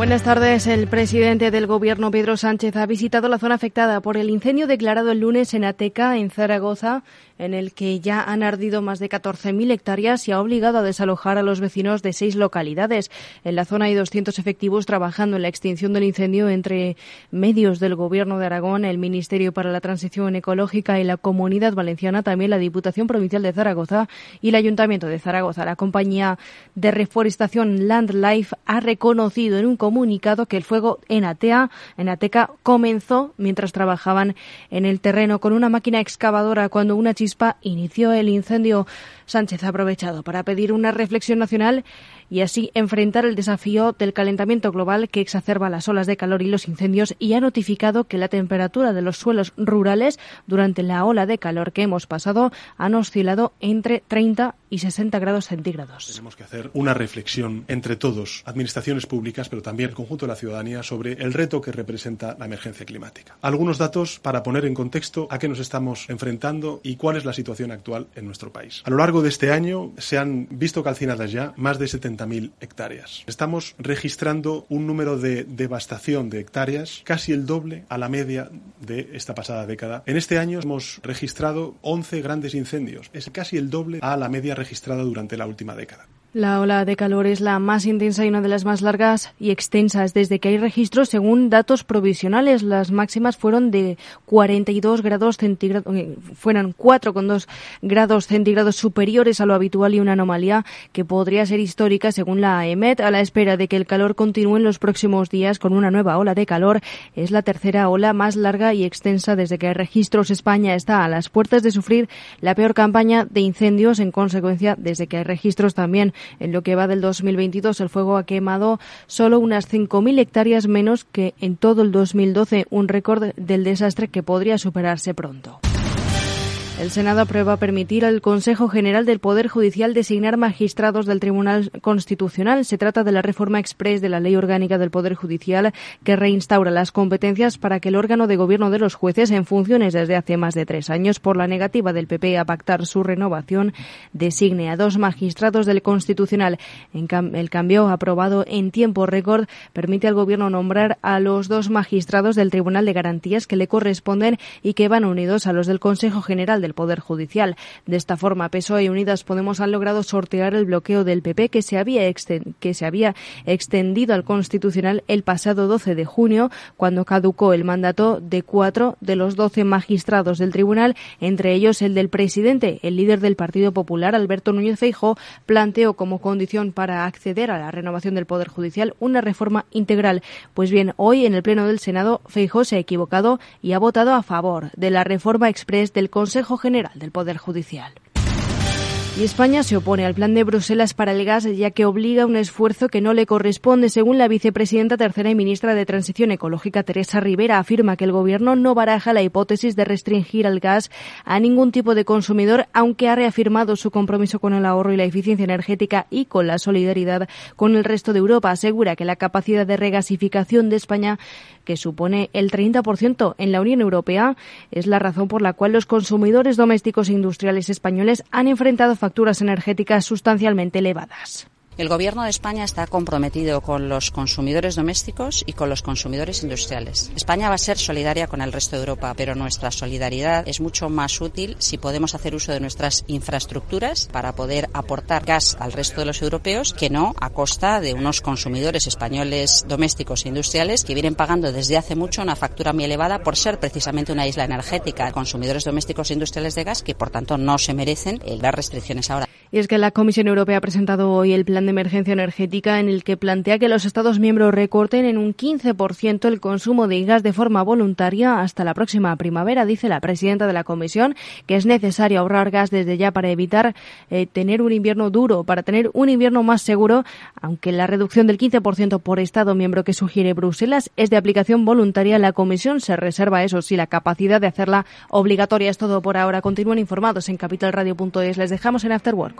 Buenas tardes. El presidente del Gobierno, Pedro Sánchez, ha visitado la zona afectada por el incendio declarado el lunes en Ateca, en Zaragoza, en el que ya han ardido más de 14.000 hectáreas y ha obligado a desalojar a los vecinos de seis localidades. En la zona hay 200 efectivos trabajando en la extinción del incendio entre medios del Gobierno de Aragón, el Ministerio para la Transición Ecológica y la Comunidad Valenciana, también la Diputación Provincial de Zaragoza y el Ayuntamiento de Zaragoza. La compañía de reforestación Landlife ha reconocido en un comunicado que el fuego en Atea, en Ateca, comenzó mientras trabajaban en el terreno con una máquina excavadora cuando una inició el incendio. Sánchez ha aprovechado para pedir una reflexión nacional y así enfrentar el desafío del calentamiento global que exacerba las olas de calor y los incendios y ha notificado que la temperatura de los suelos rurales durante la ola de calor que hemos pasado han oscilado entre 30 y 60 grados centígrados. Tenemos que hacer una reflexión entre todos, administraciones públicas, pero también el conjunto de la ciudadanía, sobre el reto que representa la emergencia climática. Algunos datos para poner en contexto a qué nos estamos enfrentando y cuál es la situación actual en nuestro país. A lo largo de este año se han visto calcinadas ya más de 70.000 hectáreas. Estamos registrando un número de devastación de hectáreas casi el doble a la media de esta pasada década. En este año hemos registrado 11 grandes incendios. Es casi el doble a la media registrada durante la última década. La ola de calor es la más intensa y una de las más largas y extensas desde que hay registros, según datos provisionales. Las máximas fueron de 42 grados centígrados, eh, fueron 4,2 grados centígrados superiores a lo habitual y una anomalía que podría ser histórica, según la EMET, a la espera de que el calor continúe en los próximos días con una nueva ola de calor. Es la tercera ola más larga y extensa desde que hay registros. España está a las puertas de sufrir la peor campaña de incendios en consecuencia desde que hay registros también en lo que va del 2022, el fuego ha quemado solo unas 5.000 hectáreas menos que en todo el 2012, un récord del desastre que podría superarse pronto. El Senado aprueba permitir al Consejo General del Poder Judicial designar magistrados del Tribunal Constitucional. Se trata de la reforma express de la Ley Orgánica del Poder Judicial que reinstaura las competencias para que el órgano de gobierno de los jueces en funciones desde hace más de tres años por la negativa del PP a pactar su renovación designe a dos magistrados del Constitucional. el cambio aprobado en tiempo récord permite al gobierno nombrar a los dos magistrados del Tribunal de Garantías que le corresponden y que van unidos a los del Consejo General del Poder Judicial. De esta forma, PSOE y Unidas Podemos han logrado sortear el bloqueo del PP que se había, que se había extendido al Constitucional el pasado 12 de junio, cuando caducó el mandato de cuatro de los doce magistrados del tribunal, entre ellos el del presidente. El líder del Partido Popular, Alberto Núñez Feijóo, planteó como condición para acceder a la renovación del Poder Judicial una reforma integral. Pues bien, hoy en el Pleno del Senado, Feijóo se ha equivocado y ha votado a favor de la reforma express del Consejo General del Poder Judicial. España se opone al plan de Bruselas para el gas ya que obliga un esfuerzo que no le corresponde. Según la vicepresidenta tercera y ministra de Transición Ecológica, Teresa Rivera, afirma que el Gobierno no baraja la hipótesis de restringir al gas a ningún tipo de consumidor, aunque ha reafirmado su compromiso con el ahorro y la eficiencia energética y con la solidaridad con el resto de Europa. Asegura que la capacidad de regasificación de España que supone el 30% en la Unión Europea, es la razón por la cual los consumidores domésticos e industriales españoles han enfrentado facturas energéticas sustancialmente elevadas. El Gobierno de España está comprometido con los consumidores domésticos y con los consumidores industriales. España va a ser solidaria con el resto de Europa, pero nuestra solidaridad es mucho más útil si podemos hacer uso de nuestras infraestructuras para poder aportar gas al resto de los europeos que no a costa de unos consumidores españoles domésticos e industriales que vienen pagando desde hace mucho una factura muy elevada por ser precisamente una isla energética. Consumidores domésticos e industriales de gas que por tanto no se merecen el dar restricciones ahora. Y es que la Comisión Europea ha presentado hoy el plan de emergencia energética en el que plantea que los Estados miembros recorten en un 15% el consumo de gas de forma voluntaria hasta la próxima primavera. Dice la presidenta de la Comisión que es necesario ahorrar gas desde ya para evitar eh, tener un invierno duro, para tener un invierno más seguro, aunque la reducción del 15% por Estado miembro que sugiere Bruselas es de aplicación voluntaria. La Comisión se reserva, eso sí, la capacidad de hacerla obligatoria. Es todo por ahora. Continúen informados en capitalradio.es. Les dejamos en Afterwork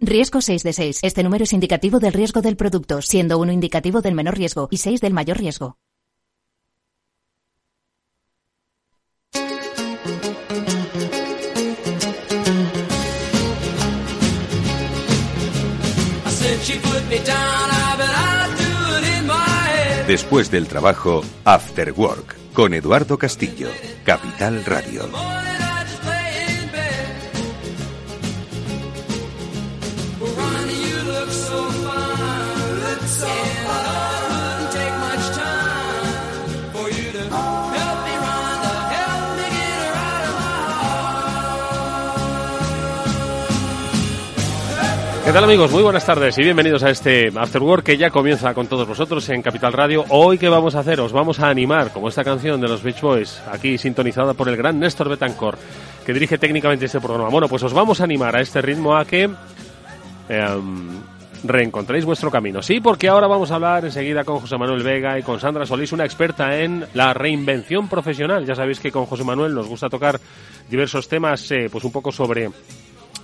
Riesgo 6 de 6. Este número es indicativo del riesgo del producto, siendo uno indicativo del menor riesgo y 6 del mayor riesgo. Después del trabajo, After Work, con Eduardo Castillo, Capital Radio. Tal amigos? Muy buenas tardes y bienvenidos a este After Work que ya comienza con todos vosotros en Capital Radio. Hoy qué vamos a hacer? Os vamos a animar, como esta canción de los Beach Boys, aquí sintonizada por el gran Néstor Betancor, que dirige técnicamente este programa. Bueno, pues os vamos a animar a este ritmo a que em, reencontréis vuestro camino. Sí, porque ahora vamos a hablar enseguida con José Manuel Vega y con Sandra Solís, una experta en la reinvención profesional. Ya sabéis que con José Manuel nos gusta tocar diversos temas, eh, pues un poco sobre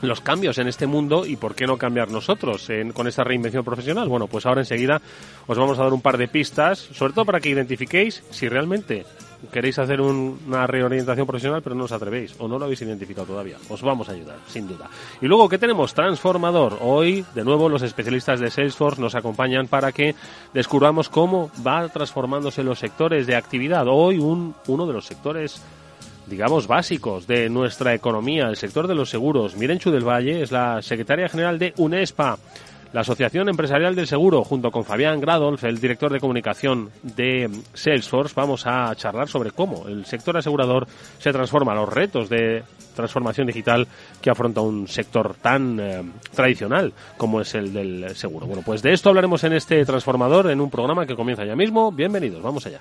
los cambios en este mundo y por qué no cambiar nosotros con esta reinvención profesional. Bueno, pues ahora enseguida os vamos a dar un par de pistas, sobre todo para que identifiquéis si realmente queréis hacer una reorientación profesional pero no os atrevéis o no lo habéis identificado todavía. Os vamos a ayudar, sin duda. Y luego, ¿qué tenemos? Transformador. Hoy, de nuevo, los especialistas de Salesforce nos acompañan para que descubramos cómo va transformándose los sectores de actividad. Hoy, un, uno de los sectores digamos, básicos de nuestra economía, el sector de los seguros. Mirenchu del Valle es la secretaria general de UNESPA, la Asociación Empresarial del Seguro, junto con Fabián Gradolf, el director de comunicación de Salesforce, vamos a charlar sobre cómo el sector asegurador se transforma, los retos de transformación digital que afronta un sector tan eh, tradicional como es el del seguro. Bueno, pues de esto hablaremos en este transformador, en un programa que comienza ya mismo. Bienvenidos, vamos allá.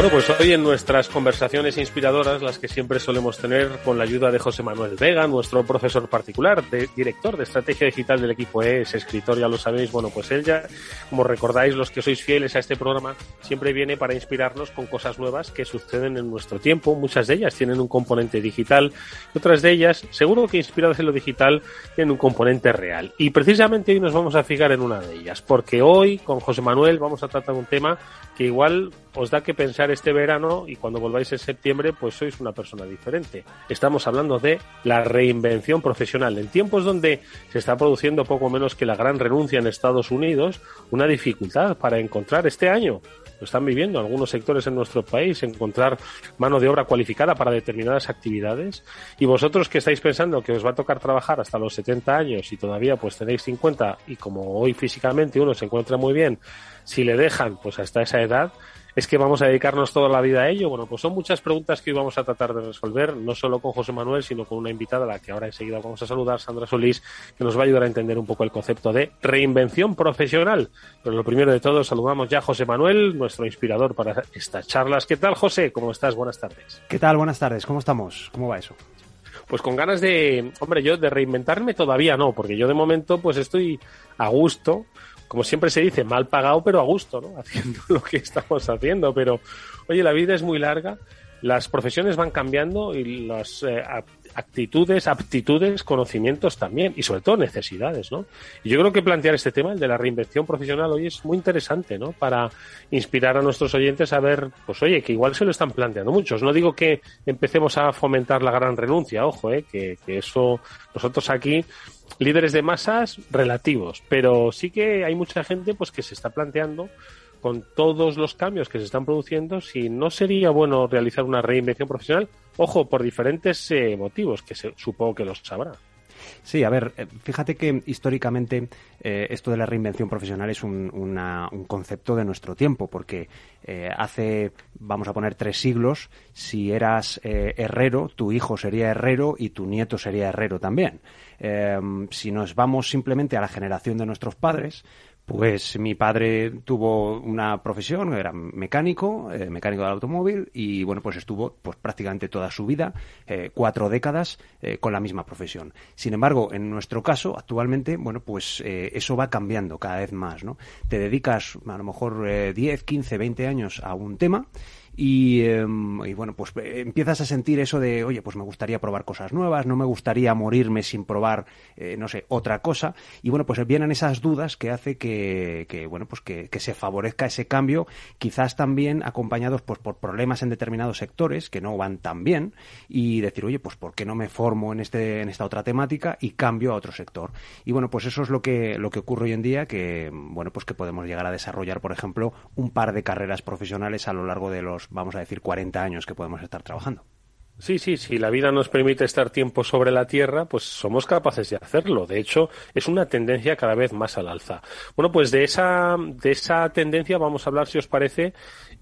Bueno, pues hoy en nuestras conversaciones inspiradoras, las que siempre solemos tener con la ayuda de José Manuel Vega, nuestro profesor particular, director de estrategia digital del equipo ES, escritor, ya lo sabéis, bueno, pues él ya, como recordáis los que sois fieles a este programa, siempre viene para inspirarnos con cosas nuevas que suceden en nuestro tiempo. Muchas de ellas tienen un componente digital otras de ellas, seguro que inspiradas en lo digital, tienen un componente real. Y precisamente hoy nos vamos a fijar en una de ellas, porque hoy con José Manuel vamos a tratar un tema que igual os da que pensar este verano y cuando volváis en septiembre pues sois una persona diferente. Estamos hablando de la reinvención profesional. En tiempos donde se está produciendo poco menos que la gran renuncia en Estados Unidos, una dificultad para encontrar este año lo están viviendo algunos sectores en nuestro país, encontrar mano de obra cualificada para determinadas actividades. Y vosotros que estáis pensando que os va a tocar trabajar hasta los 70 años y todavía pues tenéis 50 y como hoy físicamente uno se encuentra muy bien, si le dejan pues hasta esa edad, es que vamos a dedicarnos toda la vida a ello. Bueno, pues son muchas preguntas que hoy vamos a tratar de resolver, no solo con José Manuel, sino con una invitada a la que ahora enseguida vamos a saludar, Sandra Solís, que nos va a ayudar a entender un poco el concepto de reinvención profesional. Pero lo primero de todo, saludamos ya a José Manuel, nuestro inspirador para estas charlas. ¿Qué tal, José? ¿Cómo estás? Buenas tardes. ¿Qué tal? Buenas tardes. ¿Cómo estamos? ¿Cómo va eso? Pues con ganas de, hombre, yo de reinventarme todavía no, porque yo de momento pues estoy a gusto como siempre se dice, mal pagado, pero a gusto, ¿no? Haciendo lo que estamos haciendo. Pero, oye, la vida es muy larga, las profesiones van cambiando y las eh, actitudes, aptitudes, conocimientos también, y sobre todo necesidades, ¿no? Y yo creo que plantear este tema, el de la reinvención profesional, hoy es muy interesante, ¿no? Para inspirar a nuestros oyentes a ver, pues oye, que igual se lo están planteando muchos. No digo que empecemos a fomentar la gran renuncia, ojo, ¿eh? que, que eso nosotros aquí líderes de masas relativos, pero sí que hay mucha gente pues que se está planteando con todos los cambios que se están produciendo si no sería bueno realizar una reinvención profesional, ojo, por diferentes eh, motivos que se, supongo que los sabrá. Sí, a ver, eh, fíjate que históricamente eh, esto de la reinvención profesional es un, un concepto de nuestro tiempo, porque eh, hace, vamos a poner, tres siglos, si eras herrero, tu hijo sería herrero y tu nieto sería herrero también. si nos vamos simplemente a la generación de nuestros padres, pues mi padre tuvo una profesión, era mecánico, eh, mecánico del automóvil, y bueno, pues estuvo pues prácticamente toda su vida, eh, cuatro décadas, eh, con la misma profesión. Sin embargo, en nuestro caso, actualmente, bueno, pues eso va cambiando cada vez más, ¿no? Te dedicas a lo mejor 10, 15, 20 años a un tema, Em, y, bueno, pues eh, empiezas a sentir eso de, oye, pues me gustaría probar cosas nuevas, no me gustaría morirme sin probar, eh, no sé, otra cosa. Y bueno, pues vienen esas dudas que hace que, que bueno, pues que, se favorezca ese cambio, quizás también acompañados pues por problemas en determinados sectores que no van tan bien y decir, oye, pues ¿por qué no me formo en este, en esta otra temática y cambio a otro sector? Y bueno, pues eso es lo que, lo que ocurre hoy en día, que bueno, pues que podemos llegar a desarrollar, por ejemplo, un par de carreras profesionales a lo largo de los vamos a decir, 40 años que podemos estar trabajando. Sí, sí, si la vida nos permite estar tiempo sobre la Tierra, pues somos capaces de hacerlo. De hecho, es una tendencia cada vez más al alza. Bueno, pues de esa, de esa tendencia vamos a hablar, si os parece,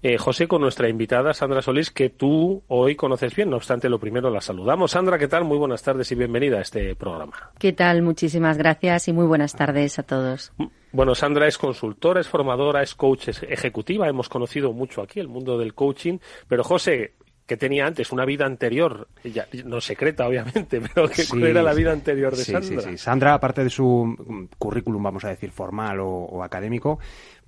eh, José, con nuestra invitada Sandra Solís, que tú hoy conoces bien. No obstante, lo primero la saludamos. Sandra, ¿qué tal? Muy buenas tardes y bienvenida a este programa. ¿Qué tal? Muchísimas gracias y muy buenas tardes a todos. Bueno, Sandra es consultora, es formadora, es coach ejecutiva. Hemos conocido mucho aquí el mundo del coaching. Pero, José, que tenía antes, una vida anterior, ya, no secreta obviamente, pero que era la vida anterior de Sandra. Sí, sí, Sandra, aparte de su currículum, vamos a decir, formal o académico,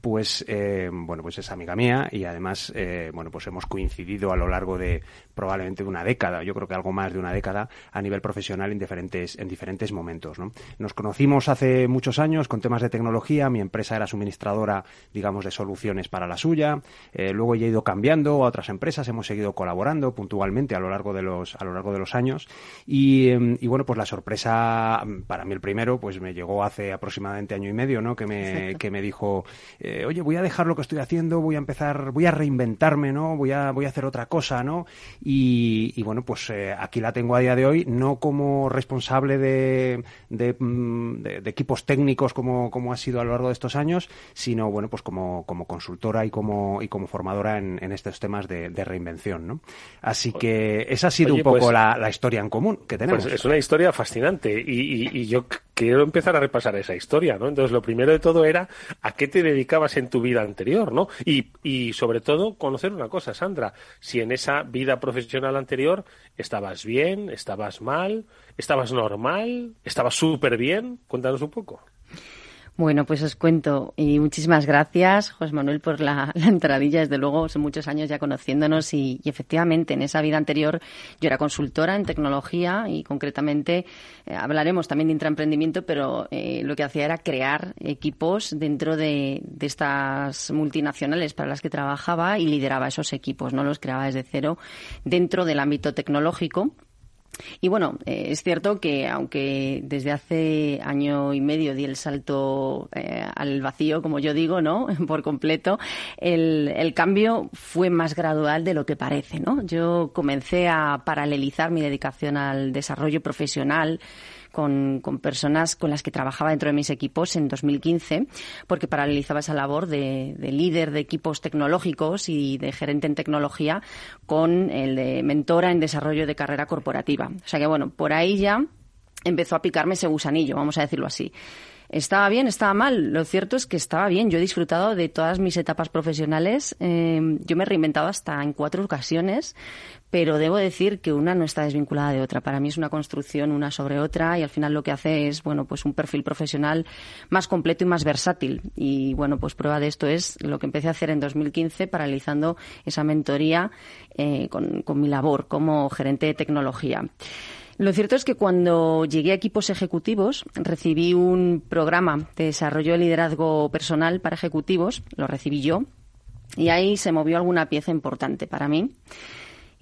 pues eh, bueno pues es amiga mía y además eh, bueno pues hemos coincidido a lo largo de probablemente una década yo creo que algo más de una década a nivel profesional en diferentes en diferentes momentos ¿no? nos conocimos hace muchos años con temas de tecnología mi empresa era suministradora digamos de soluciones para la suya eh, luego he ido cambiando a otras empresas hemos seguido colaborando puntualmente a lo largo de los a lo largo de los años y, em, y bueno pues la sorpresa para mí el primero pues me llegó hace aproximadamente año y medio no que me que me dijo eh, oye, voy a dejar lo que estoy haciendo, voy a empezar, voy a reinventarme, ¿no? Voy a, voy a hacer otra cosa, ¿no? Y, bueno, pues eh, aquí la tengo a día de hoy, no como responsable de, de, mm, equipos técnicos como, como ha sido a lo largo de estos años, sino, bueno, pues como, como consultora y como, y como formadora en, estos temas de, reinvención, ¿no? Así que esa ha sido un poco pues la, historia en común que tenemos. Pues es una historia fascinante y, y yo quiero empezar a repasar esa historia, ¿no? Entonces, lo primero de todo era a qué te dedicabas en tu vida anterior, ¿no? Y, y sobre todo, conocer una cosa, Sandra, si en esa vida profesional anterior estabas bien, estabas mal, estabas normal, estabas súper bien, cuéntanos un poco. Bueno, pues os cuento y muchísimas gracias, José Manuel, por la, entradilla. Desde luego, son muchos años ya conociéndonos y, efectivamente en esa vida anterior yo era consultora en tecnología y concretamente eh, hablaremos también de intraemprendimiento, pero eh, lo que hacía era crear equipos dentro de, de, estas multinacionales para las que trabajaba y lideraba esos equipos, no los creaba desde cero dentro del ámbito tecnológico y bueno, eh, es cierto que aunque desde hace año y medio di el salto eh, al vacío, como yo digo, ¿no? Por completo, el, el, cambio fue más gradual de lo que parece, ¿no? Yo comencé a paralelizar mi dedicación al desarrollo profesional con, con, personas con las que trabajaba dentro de mis equipos en 2015, porque paralelizaba esa labor de, de líder de equipos tecnológicos y de gerente en tecnología con el de mentora en desarrollo de carrera corporativa. O sea que, bueno, por ahí ya empezó a picarme ese gusanillo, vamos a decirlo así. ¿Estaba bien? ¿Estaba mal? Lo cierto es que estaba bien. Yo he disfrutado de todas mis etapas profesionales. Eh, yo me he reinventado hasta en cuatro ocasiones, pero debo decir que una no está desvinculada de otra. Para mí es una construcción una sobre otra y al final lo que hace es, bueno, pues un perfil profesional más completo y más versátil. Y bueno, pues prueba de esto es lo que empecé a hacer en 2015 paralizando esa mentoría eh, con mi labor como gerente de tecnología. Lo cierto es que cuando llegué a equipos ejecutivos recibí un programa de desarrollo de liderazgo personal para ejecutivos, lo recibí yo, y ahí se movió alguna pieza importante para mí.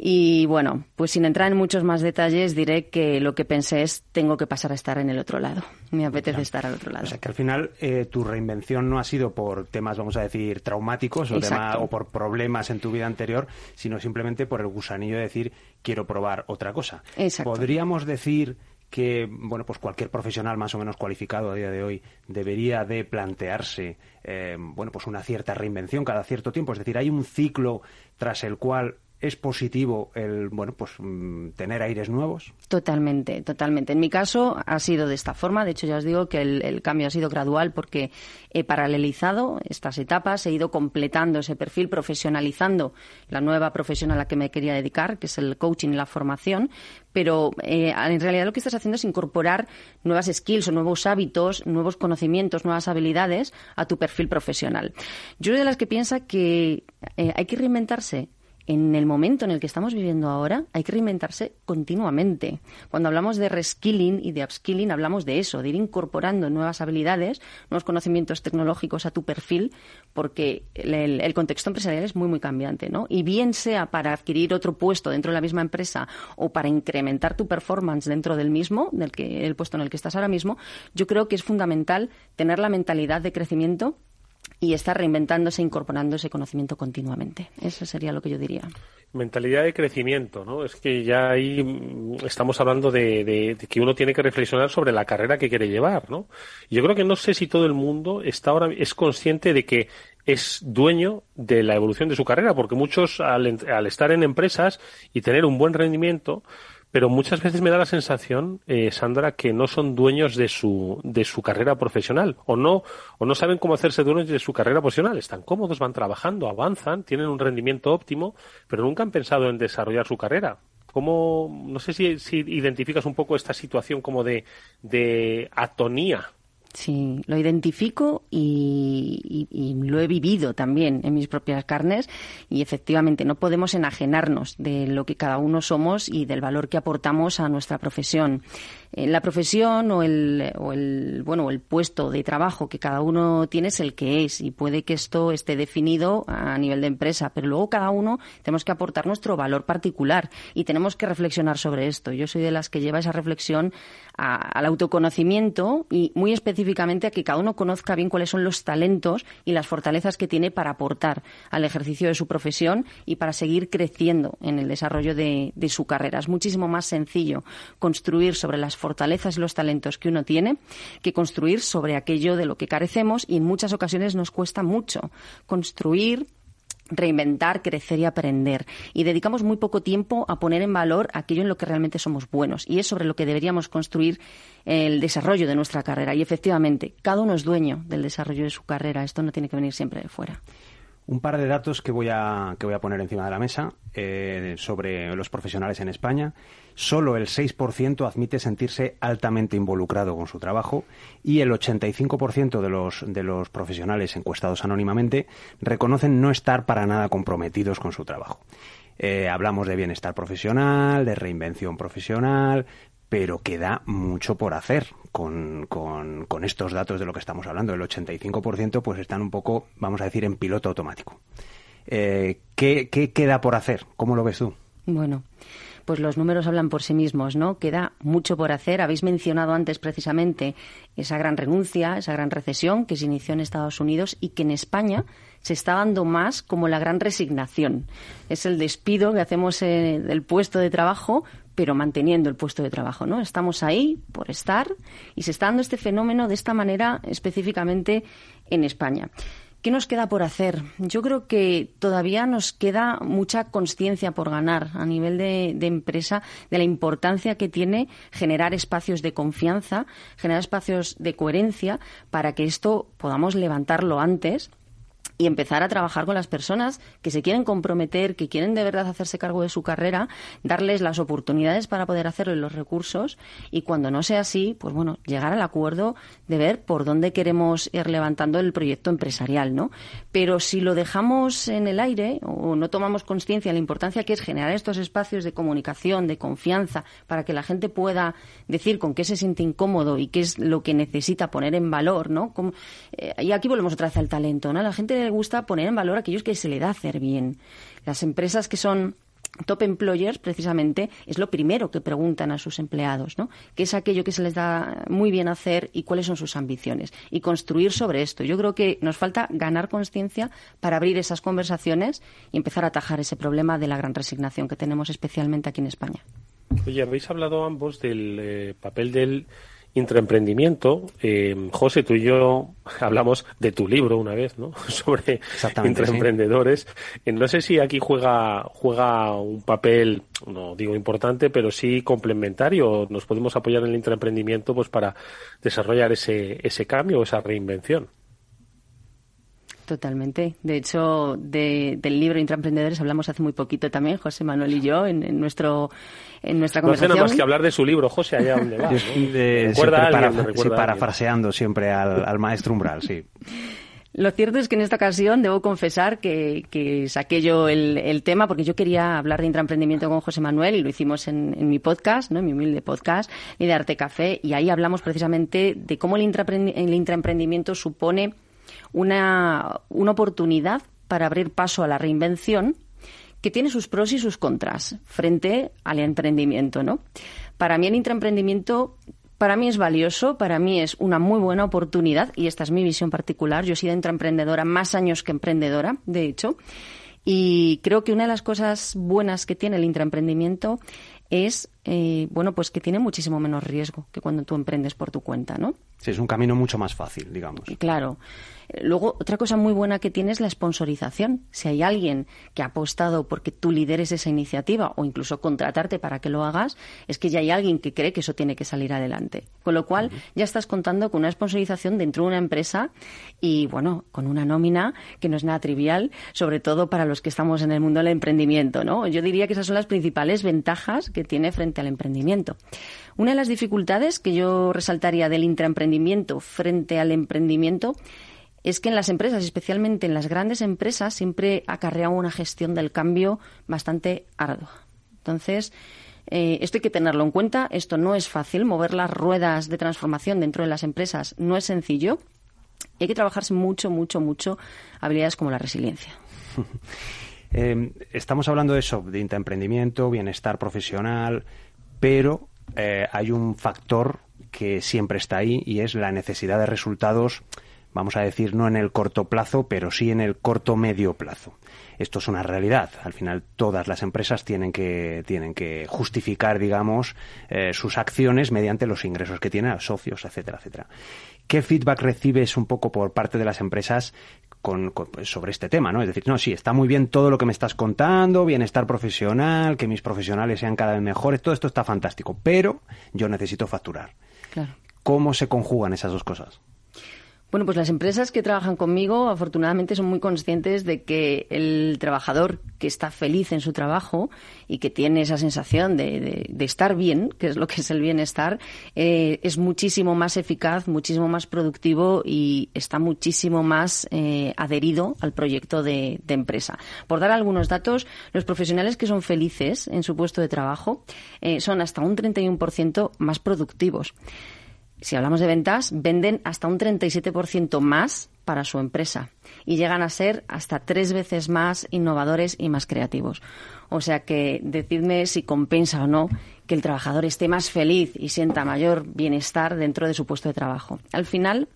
Y bueno, pues sin entrar en muchos más detalles, diré que lo que pensé es tengo que pasar a estar en el otro lado. Me apetece estar al otro lado. O sea que al final eh, tu reinvención no ha sido por temas, vamos a decir, traumáticos o, o por problemas en tu vida anterior, sino simplemente por el gusanillo de decir quiero probar otra cosa. Exacto. Podríamos decir que bueno pues cualquier profesional más o menos cualificado a día de hoy debería de plantearse eh, bueno pues una cierta reinvención cada cierto tiempo es decir hay un ciclo tras el cual es positivo el bueno pues mm, tener aires nuevos totalmente totalmente. En mi caso ha sido de esta forma. De hecho ya os digo que el, cambio ha sido gradual porque he paralelizado estas etapas he ido completando ese perfil profesionalizando la nueva profesión a la que me quería dedicar que es el coaching y la formación. Pero eh, en realidad lo que estás haciendo es incorporar nuevas skills o nuevos hábitos nuevos conocimientos nuevas habilidades a tu perfil profesional. Yo soy de las que piensa que eh, hay que reinventarse en el momento en el que estamos viviendo ahora hay que reinventarse continuamente. Cuando hablamos de reskilling y de upskilling hablamos de eso, de ir incorporando nuevas habilidades, nuevos conocimientos tecnológicos a tu perfil, porque el, contexto empresarial es muy, muy cambiante, ¿no? Y bien sea para adquirir otro puesto dentro de la misma empresa o para incrementar tu performance dentro del mismo, del que, el puesto en el que estás ahora mismo, yo creo que es fundamental tener la mentalidad de crecimiento y estar reinventándose, incorporando ese conocimiento continuamente. Eso sería lo que yo diría. Mentalidad de crecimiento, ¿no? Es que ya ahí mm, estamos hablando de, que uno tiene que reflexionar sobre la carrera que quiere llevar, ¿no? Yo creo que no sé si todo el mundo está ahora es consciente de que es dueño de la evolución de su carrera, porque muchos al estar en empresas y tener un buen rendimiento, pero muchas veces me da la sensación, eh, Sandra, que no son dueños de su, de su carrera profesional o no, o no saben cómo hacerse dueños de su carrera profesional. Están cómodos, van trabajando, avanzan, tienen un rendimiento óptimo, pero nunca han pensado en desarrollar su carrera. ¿Cómo, no sé si, si identificas un poco esta situación como de, de atonía Sí, lo identifico y, lo he vivido también en mis propias carnes y efectivamente no podemos enajenarnos de lo que cada uno somos y del valor que aportamos a nuestra profesión. En la profesión o el, o el, bueno, el puesto de trabajo que cada uno tiene es el que es y puede que esto esté definido a nivel de empresa, pero luego cada uno tenemos que aportar nuestro valor particular y tenemos que reflexionar sobre esto. Yo soy de las que lleva esa reflexión al autoconocimiento y muy específicamente a que cada uno conozca bien cuáles son los talentos y las fortalezas que tiene para aportar al ejercicio de su profesión y para seguir creciendo en el desarrollo de, de su carrera. Es muchísimo más sencillo construir sobre las fortalezas y los talentos que uno tiene que construir sobre aquello de lo que carecemos y en muchas ocasiones nos cuesta mucho construir reinventar, crecer y aprender. Y dedicamos muy poco tiempo a poner en valor aquello en lo que realmente somos buenos. Y es sobre lo que deberíamos construir el desarrollo de nuestra carrera. Y efectivamente, cada uno es dueño del desarrollo de su carrera. Esto no tiene que venir siempre de fuera. Un par de datos que voy a, que voy a poner encima de la mesa eh, sobre los profesionales en España. Solo el 6% admite sentirse altamente involucrado con su trabajo y el 85% de los, de los profesionales encuestados anónimamente reconocen no estar para nada comprometidos con su trabajo. Eh, hablamos de bienestar profesional, de reinvención profesional, pero queda mucho por hacer con, con, estos datos de lo que estamos hablando. El 85% pues están un poco, vamos a decir, en piloto automático. Eh, ¿qué, ¿Qué queda por hacer? ¿Cómo lo ves tú? Bueno, pues los números hablan por sí mismos, ¿no? Queda mucho por hacer. Habéis mencionado antes precisamente esa gran renuncia, esa gran recesión que se inició en Estados Unidos y que en España se está dando más como la gran resignación. Es el despido que hacemos eh, del puesto de trabajo pero manteniendo el puesto de trabajo, ¿no? Estamos ahí por estar y se está dando este fenómeno de esta manera específicamente en España. ¿Qué nos queda por hacer? Yo creo que todavía nos queda mucha conciencia por ganar a nivel de, de, empresa de la importancia que tiene generar espacios de confianza, generar espacios de coherencia para que esto podamos levantarlo antes y empezar a trabajar con las personas que se quieren comprometer, que quieren de verdad hacerse cargo de su carrera, darles las oportunidades para poder hacerlo y los recursos y cuando no sea así, pues bueno, llegar al acuerdo de ver por dónde queremos ir levantando el proyecto empresarial, ¿no? Pero si lo dejamos en el aire o no tomamos conciencia de la importancia que es generar estos espacios de comunicación, de confianza, para que la gente pueda decir con qué se siente incómodo y qué es lo que necesita poner en valor, ¿no? Eh, y aquí volvemos otra vez al talento, ¿no? La gente gusta poner en valor aquellos que se le da hacer bien. Las empresas que son top employers, precisamente, es lo primero que preguntan a sus empleados, ¿no? ¿Qué es aquello que se les da muy bien hacer y cuáles son sus ambiciones? Y construir sobre esto. Yo creo que nos falta ganar conciencia para abrir esas conversaciones y empezar a atajar ese problema de la gran resignación que tenemos especialmente aquí en España. Oye, habéis hablado ambos del eh, papel del intraemprendimiento. Eh, José, tú y yo hablamos de tu libro una vez, ¿no? Sobre intraemprendedores. Eh, no sé si aquí juega, juega un papel, no digo importante, pero sí complementario. Nos podemos apoyar en el intraemprendimiento pues para desarrollar ese, ese cambio, esa reinvención. Totalmente. De hecho, del libro Intraemprendedores hablamos hace muy poquito también, José Manuel y yo, en, nuestro en nuestra conversación. No hace nada más que hablar de su libro, José, allá donde va. ¿no? parafraseando siempre al, maestro Umbral, sí. Lo cierto es que en esta ocasión debo confesar que, saqué yo el, tema porque yo quería hablar de intraemprendimiento con José Manuel y lo hicimos en, mi podcast, ¿no? en mi humilde podcast, y de Arte Café, y ahí hablamos precisamente de cómo el, el intraemprendimiento supone una, una oportunidad para abrir paso a la reinvención que tiene sus pros y sus contras frente al emprendimiento, ¿no? Para mí el intraemprendimiento para mí es valioso, para mí es una muy buena oportunidad y esta es mi visión particular. Yo he sido intraemprendedora más años que emprendedora, de hecho, y creo que una de las cosas buenas que tiene el intraemprendimiento es, eh, bueno, pues que tiene muchísimo menos riesgo que cuando tú emprendes por tu cuenta, ¿no? Sí, es un camino mucho más fácil, digamos. Claro. Luego, otra cosa muy buena que tiene es la sponsorización. Si hay alguien que ha apostado porque tú lideres esa iniciativa o incluso contratarte para que lo hagas, es que ya hay alguien que cree que eso tiene que salir adelante. Con lo cual, ya estás contando con una sponsorización dentro de una empresa y, bueno, con una nómina que no es nada trivial, sobre todo para los que estamos en el mundo del emprendimiento, ¿no? Yo diría que esas son las principales ventajas que tiene frente al emprendimiento. Una de las dificultades que yo resaltaría del intraemprendimiento frente al emprendimiento es que en las empresas, especialmente en las grandes empresas, siempre acarrea una gestión del cambio bastante ardua. Entonces, eh, esto hay que tenerlo en cuenta. Esto no es fácil. Mover las ruedas de transformación dentro de las empresas no es sencillo. Hay que trabajarse mucho, mucho, mucho habilidades como la resiliencia. Eh, estamos hablando de eso, de emprendimiento, bienestar profesional, pero eh, hay un factor que siempre está ahí y es la necesidad de resultados vamos a decir, no en el corto plazo, pero sí en el corto medio plazo. Esto es una realidad. Al final, todas las empresas tienen que, tienen que justificar, digamos, eh, sus acciones mediante los ingresos que tienen a socios, etcétera, etcétera. ¿Qué feedback recibes un poco por parte de las empresas con, pues, sobre este tema, ¿no? Es decir, no, sí, está muy bien todo lo que me estás contando, bienestar profesional, que mis profesionales sean cada vez mejores, todo esto está fantástico, pero yo necesito facturar. ¿Cómo se conjugan esas dos cosas? Bueno, pues las empresas que trabajan conmigo afortunadamente son muy conscientes de que el trabajador que está feliz en su trabajo y que tiene esa sensación de, estar bien, que es lo que es el bienestar, eh, es muchísimo más eficaz, muchísimo más productivo y está muchísimo más eh, adherido al proyecto de, empresa. Por dar algunos datos, los profesionales que son felices en su puesto de trabajo eh, son hasta un 31% más productivos si hablamos de ventas, venden hasta un 37% más para su empresa y llegan a ser hasta tres veces más innovadores y más creativos. O sea que decidme si compensa o no que el trabajador esté más feliz y sienta mayor bienestar dentro de su puesto de trabajo. Al final,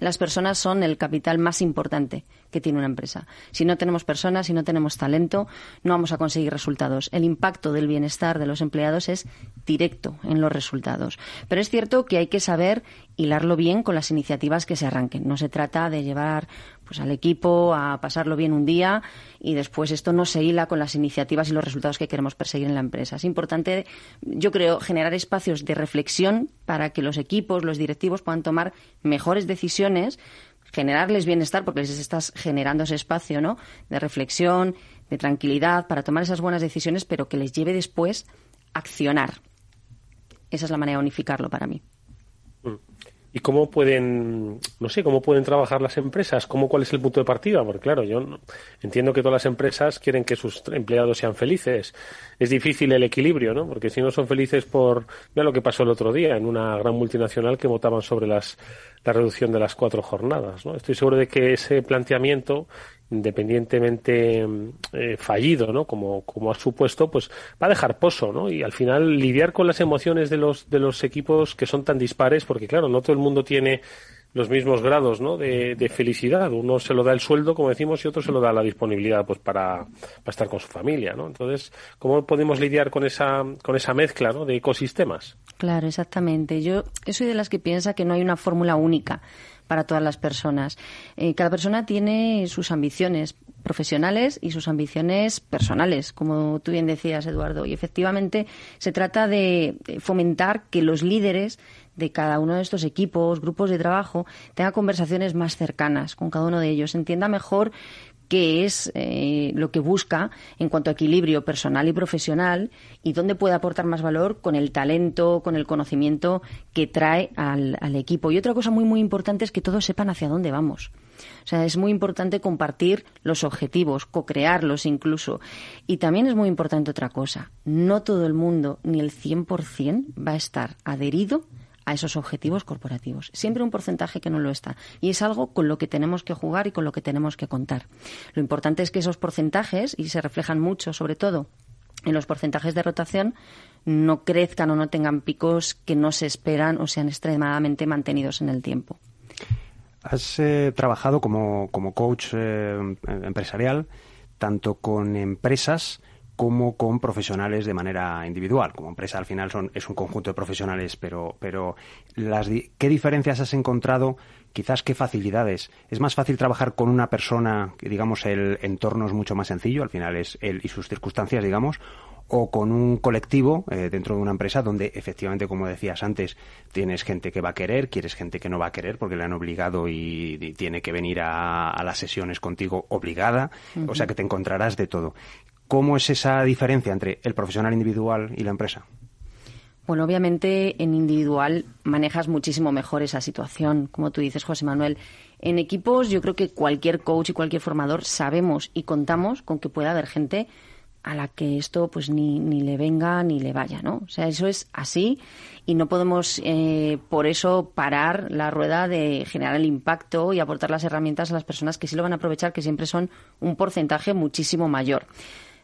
las personas son el capital más importante que tiene una empresa. Si no tenemos personas, si no tenemos talento, no vamos a conseguir resultados. El impacto del bienestar de los empleados es directo en los resultados. Pero es cierto que hay que saber hilarlo bien con las iniciativas que se arranquen. No se trata de llevar pues al equipo a pasarlo bien un día y después esto no se hila con las iniciativas y los resultados que queremos perseguir en la empresa. Es importante, yo creo, generar espacios de reflexión para que los equipos, los directivos puedan tomar mejores decisiones generarles bienestar porque les estás generando ese espacio ¿no? de reflexión, de tranquilidad para tomar esas buenas decisiones, pero que les lleve después a accionar. Esa es la manera de unificarlo para mí. Mm. ¿Y cómo pueden, no sé, cómo pueden trabajar las empresas? ¿Cómo, ¿Cuál es el punto de partida? Porque claro, yo entiendo que todas las empresas quieren que sus empleados sean felices. Es difícil el equilibrio, ¿no? Porque si no son felices por, mira lo que pasó el otro día en una gran multinacional que votaban sobre las, la reducción de las cuatro jornadas, ¿no? Estoy seguro de que ese planteamiento independientemente eh, fallido, ¿no? Como, como ha supuesto, pues va a dejar pozo, ¿no? Y al final lidiar con las emociones de los, de los equipos que son tan dispares, porque claro, no todo el mundo tiene los mismos grados ¿no? de, felicidad. Uno se lo da el sueldo, como decimos, y otro se lo da la disponibilidad pues para, estar con su familia. ¿no? Entonces, ¿cómo podemos lidiar con esa, con esa mezcla de ecosistemas? Claro, exactamente. Yo soy de las que piensa que no hay una fórmula única para todas las personas. Eh, cada persona tiene sus ambiciones profesionales y sus ambiciones personales, como tú bien decías, Eduardo. Y efectivamente se trata de fomentar que los líderes de cada uno de estos equipos, grupos de trabajo, tengan conversaciones más cercanas con cada uno de ellos, entienda mejor qué es eh, lo que busca en cuanto a equilibrio personal y profesional y dónde puede aportar más valor con el talento, con el conocimiento que trae al, al equipo. Y otra cosa muy, muy importante es que todos sepan hacia dónde vamos. O sea, es muy importante compartir los objetivos, co-crearlos incluso. Y también es muy importante otra cosa. No todo el mundo, ni el 100%, va a estar adherido a esos objetivos corporativos. Siempre un porcentaje que no lo está. Y es algo con lo que tenemos que jugar y con lo que tenemos que contar. Lo importante es que esos porcentajes, y se reflejan mucho, sobre todo en los porcentajes de rotación, no crezcan o no tengan picos que no se esperan o sean extremadamente mantenidos en el tiempo. Has eh, trabajado como, como coach eh, empresarial tanto con empresas como con profesionales de manera individual. Como empresa al final son, es un conjunto de profesionales, pero, pero las, ¿qué diferencias has encontrado? Quizás qué facilidades. ¿Es más fácil trabajar con una persona que, digamos, el entorno es mucho más sencillo, al final es él y sus circunstancias, digamos, o con un colectivo eh, dentro de una empresa donde efectivamente, como decías antes, tienes gente que va a querer, quieres gente que no va a querer porque le han obligado y, tiene que venir a, las sesiones contigo obligada, o sea que te encontrarás de todo. ¿Cómo es esa diferencia entre el profesional individual y la empresa? Bueno, obviamente en individual manejas muchísimo mejor esa situación, como tú dices, José Manuel. En equipos yo creo que cualquier coach y cualquier formador sabemos y contamos con que pueda haber gente a la que esto pues ni, ni le venga ni le vaya, ¿no? O sea, eso es así y no podemos eh, por eso parar la rueda de generar el impacto y aportar las herramientas a las personas que sí lo van a aprovechar, que siempre son un porcentaje muchísimo mayor.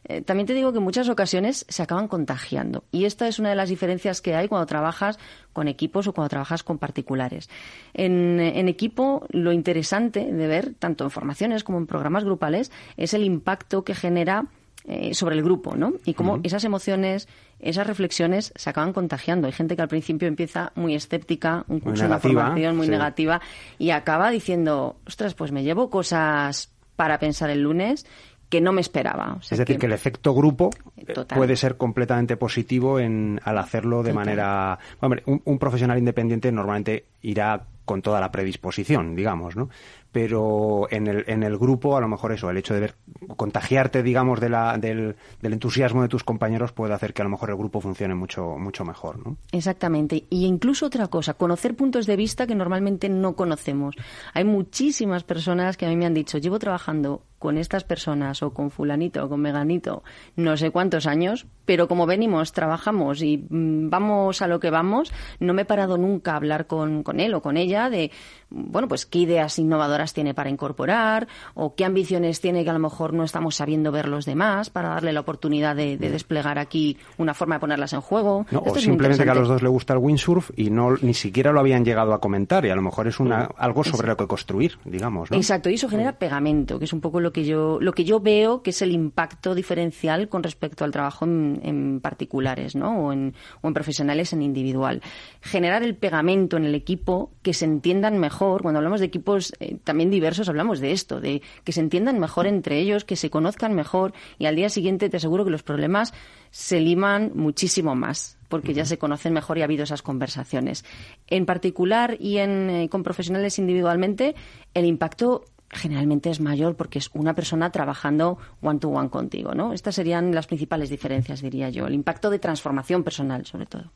Eh, también te digo que en muchas ocasiones se acaban contagiando. Y esta es una de las diferencias que hay cuando trabajas con equipos o cuando trabajas con particulares. En, equipo, lo interesante de ver, tanto en formaciones como en programas grupales, es el impacto que genera eh, sobre el grupo, ¿no? Y cómo esas emociones, esas reflexiones se acaban contagiando. Hay gente que al principio empieza muy escéptica, un curso, una formación muy negativa, y acaba diciendo, ostras, pues me llevo cosas para pensar el lunes que no me esperaba. es decir, que, el efecto grupo eh, puede ser completamente positivo en, al hacerlo de manera... Hombre, un, profesional independiente normalmente irá con toda la predisposición, digamos, ¿no? Pero en el, en el grupo, a lo mejor eso, el hecho de ver, contagiarte, digamos, de la, del, del entusiasmo de tus compañeros puede hacer que a lo mejor el grupo funcione mucho, mucho mejor, ¿no? Exactamente. Y incluso otra cosa, conocer puntos de vista que normalmente no conocemos. Hay muchísimas personas que a mí me han dicho, llevo trabajando con estas personas o con fulanito o con meganito no sé cuántos años, pero como venimos, trabajamos y mm, vamos a lo que vamos, no me he parado nunca a hablar con, con él o con ella de, bueno, pues qué ideas innovadoras tiene para incorporar o qué ambiciones tiene que a lo mejor no estamos sabiendo ver los demás para darle la oportunidad de, mm. desplegar aquí una forma de ponerlas en juego. o simplemente que a los dos le gusta el windsurf y no ni siquiera lo habían llegado a comentar y a lo mejor es una, algo sobre lo que construir, digamos. Exacto, y eso genera pegamento, que es un poco lo que yo lo que yo veo que es el impacto diferencial con respecto al trabajo en, particulares, ¿no? O en, o en profesionales en individual. Generar el pegamento en el equipo que se entiendan mejor cuando hablamos de equipos eh, también diversos, hablamos de esto, de que se entiendan mejor entre ellos, que se conozcan mejor y al día siguiente te aseguro que los problemas se liman muchísimo más porque ya se conocen mejor y ha habido esas conversaciones. En particular y en, eh, con profesionales individualmente, el impacto generalmente es mayor porque es una persona trabajando one to one contigo, ¿no? Estas serían las principales diferencias, diría yo. El impacto de transformación personal, sobre todo.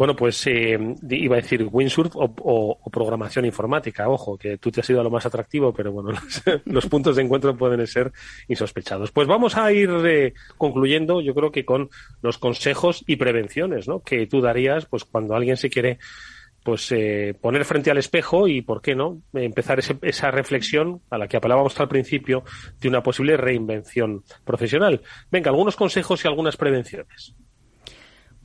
Bueno, pues eh, iba a decir windsurf o, programación informática. Ojo, que tú te has ido a lo más atractivo, pero bueno, los, puntos de encuentro pueden ser insospechados. Pues vamos a ir eh, concluyendo, yo creo que con los consejos y prevenciones, ¿no? Que tú darías, pues cuando alguien se quiere pues eh, poner frente al espejo y, ¿por qué no?, empezar esa reflexión a la que apelábamos al principio de una posible reinvención profesional. Venga, algunos consejos y algunas prevenciones.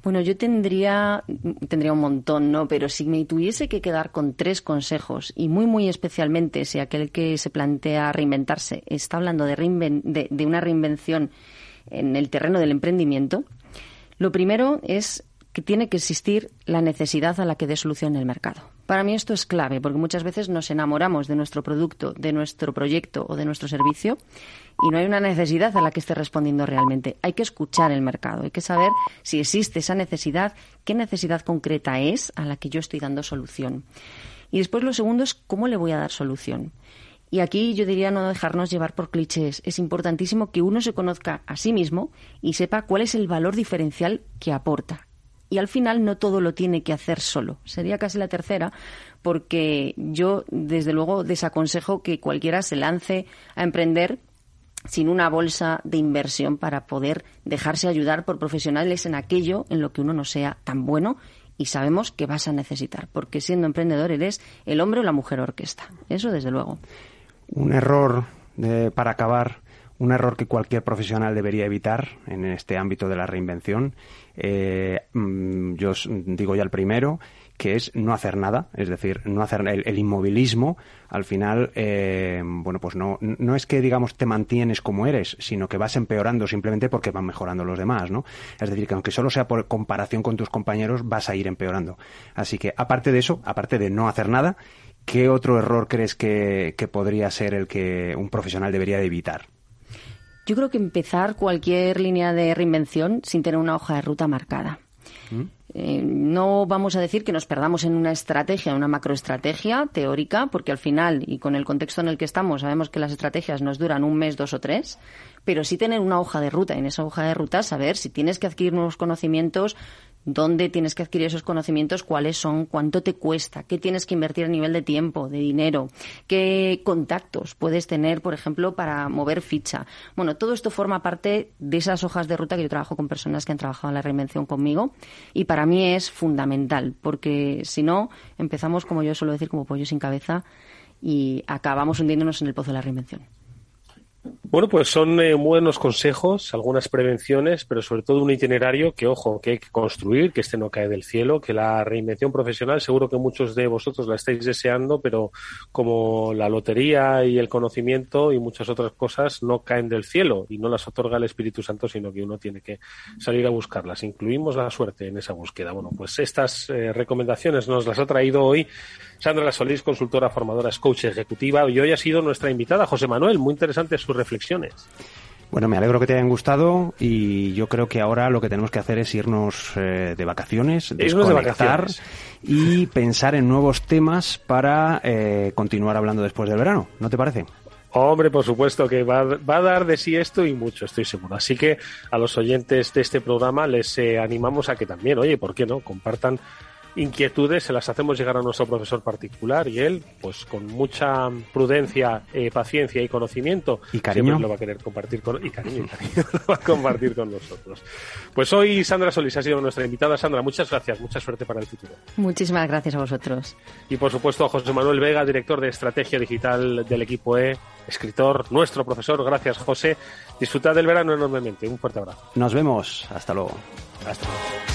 Bueno, yo tendría, tendría un montón, ¿no? Pero si me tuviese que quedar con tres consejos, y muy, muy especialmente si aquel que se plantea reinventarse está hablando de, de, de una reinvención en el terreno del emprendimiento, lo primero es que tiene que existir la necesidad a la que dé solución el mercado. Para mí esto es clave, porque muchas veces nos enamoramos de nuestro producto, de nuestro proyecto o de nuestro servicio y no hay una necesidad a la que esté respondiendo realmente. Hay que escuchar el mercado, hay que saber si existe esa necesidad, qué necesidad concreta es a la que yo estoy dando solución. Y después lo segundo es cómo le voy a dar solución. Y aquí yo diría no dejarnos llevar por clichés. Es importantísimo que uno se conozca a sí mismo y sepa cuál es el valor diferencial que aporta y al final no todo lo tiene que hacer solo. Sería casi la tercera, porque yo desde luego desaconsejo que cualquiera se lance a emprender sin una bolsa de inversión para poder dejarse ayudar por profesionales en aquello en lo que uno no sea tan bueno y sabemos que vas a necesitar, porque siendo emprendedor eres el hombre o la mujer orquesta. Eso desde luego. Un error para acabar, un error que cualquier profesional debería evitar en este ámbito de la reinvención eh, mm, yo digo ya el primero, que es no hacer nada, es decir, no hacer el, inmovilismo, al final, eh, bueno, pues no, no es que, digamos, te mantienes como eres, sino que vas empeorando simplemente porque van mejorando los demás, ¿no? Es decir, que aunque solo sea por comparación con tus compañeros, vas a ir empeorando. Así que, aparte de eso, aparte de no hacer nada, ¿qué otro error crees que, podría ser el que un profesional debería de evitar? Yo creo que empezar cualquier línea de reinvención sin tener una hoja de ruta marcada. ¿Mm? Eh, no vamos a decir que nos perdamos en una estrategia, una macroestrategia teórica, porque al final, y con el contexto en el que estamos, sabemos que las estrategias nos duran un mes, dos o tres, pero sí tener una hoja de ruta. Y en esa hoja de ruta saber si tienes que adquirir nuevos conocimientos, dónde tienes que adquirir esos conocimientos, cuáles son, cuánto te cuesta, qué tienes que invertir a nivel de tiempo, de dinero, qué contactos puedes tener, por ejemplo, para mover ficha. Bueno, todo esto forma parte de esas hojas de ruta que yo trabajo con personas que han trabajado en la reinvención conmigo y para mí es fundamental porque si no empezamos, como yo suelo decir, como pollo sin cabeza y acabamos hundiéndonos en el pozo de la reinvención. Bueno, pues son eh, buenos consejos, algunas prevenciones, pero sobre todo un itinerario que, ojo, que hay que construir, que este no cae del cielo, que la reinvención profesional, seguro que muchos de vosotros la estáis deseando, pero como la lotería y el conocimiento y muchas otras cosas no caen del cielo y no las otorga el Espíritu Santo, sino que uno tiene que salir a buscarlas. Incluimos la suerte en esa búsqueda. Bueno, pues estas eh, recomendaciones nos las ha traído hoy Sandra Solís, consultora, formadora, coach ejecutiva, y hoy ha sido nuestra invitada, José Manuel. Muy interesante sus reflexiones. Bueno, me alegro que te hayan gustado y yo creo que ahora lo que tenemos que hacer es irnos eh, de vacaciones, desconectar y pensar en nuevos temas para eh, continuar hablando después del verano. ¿No te parece? Hombre, por supuesto que va, a dar de sí esto y mucho, estoy seguro. Así que a los oyentes de este programa les eh, animamos a que también, oye, ¿por qué no? Compartan inquietudes se las hacemos llegar a nuestro profesor particular y él, pues con mucha prudencia, eh, paciencia y conocimiento, y cariño lo va a querer compartir con y cariño, y cariño lo va a compartir con nosotros. Pues hoy Sandra Solís ha sido nuestra invitada. Sandra, muchas gracias, mucha suerte para el futuro. Muchísimas gracias a vosotros. Y por supuesto a José Manuel Vega, director de estrategia digital del equipo E, escritor, nuestro profesor. Gracias, José. Disfrutad del verano enormemente. Un fuerte abrazo. Nos vemos. Hasta luego. Hasta luego.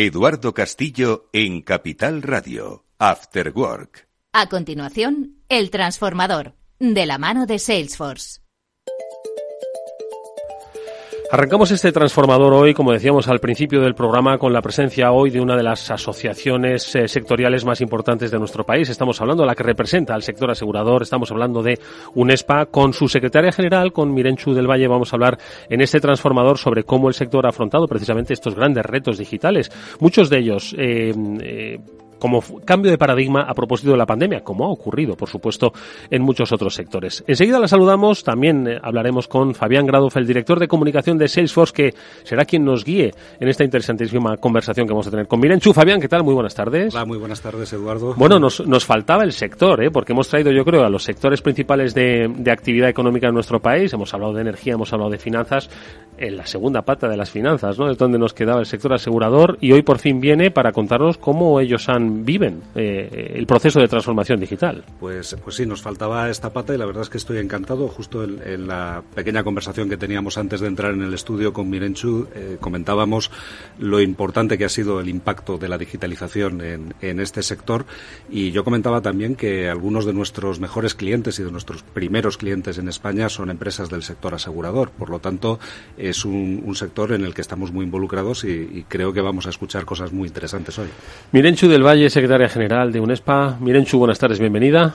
Eduardo Castillo en Capital Radio, After Work. A continuación, El Transformador, de la mano de Salesforce. Arrancamos este transformador hoy, como decíamos al principio del programa, con la presencia hoy de una de las asociaciones eh, sectoriales más importantes de nuestro país. Estamos hablando de la que representa al sector asegurador, estamos hablando de UNESPA. Con su secretaria general, con Mirenchu del Valle, vamos a hablar en este transformador sobre cómo el sector ha afrontado precisamente estos grandes retos digitales. Muchos de ellos eh, eh, como cambio de paradigma a propósito de la pandemia, como ha ocurrido, por supuesto, en muchos otros sectores. Enseguida la saludamos, también eh, hablaremos con Fabián Gradoff, el director de comunicación de Salesforce, que será quien nos guíe en esta interesantísima conversación que vamos a tener con Mirenchu. Fabián, ¿qué tal? Muy buenas tardes. Hola, muy buenas tardes, Eduardo. Bueno, nos, nos faltaba el sector, ¿eh? porque hemos traído, yo creo, a los sectores principales de, de actividad económica en nuestro país. Hemos hablado de energía, hemos hablado de finanzas, en la segunda pata de las finanzas, ¿no? Es donde nos quedaba el sector asegurador y hoy por fin viene para contarnos cómo ellos han viven eh, el proceso de transformación digital. Pues, pues sí, nos faltaba esta pata y la verdad es que estoy encantado. Justo en, la pequeña conversación que teníamos antes de entrar en el estudio con Mirenchu, eh, comentábamos lo importante que ha sido el impacto de la digitalización en, en este sector y yo comentaba también que algunos de nuestros mejores clientes y de nuestros primeros clientes en España son empresas del sector asegurador. Por lo tanto, es un, sector en el que estamos muy involucrados y, creo que vamos a escuchar cosas muy interesantes hoy. Mirenchu del Valle, secretaria general de UNESPA. Mirenchu, buenas tardes, bienvenida.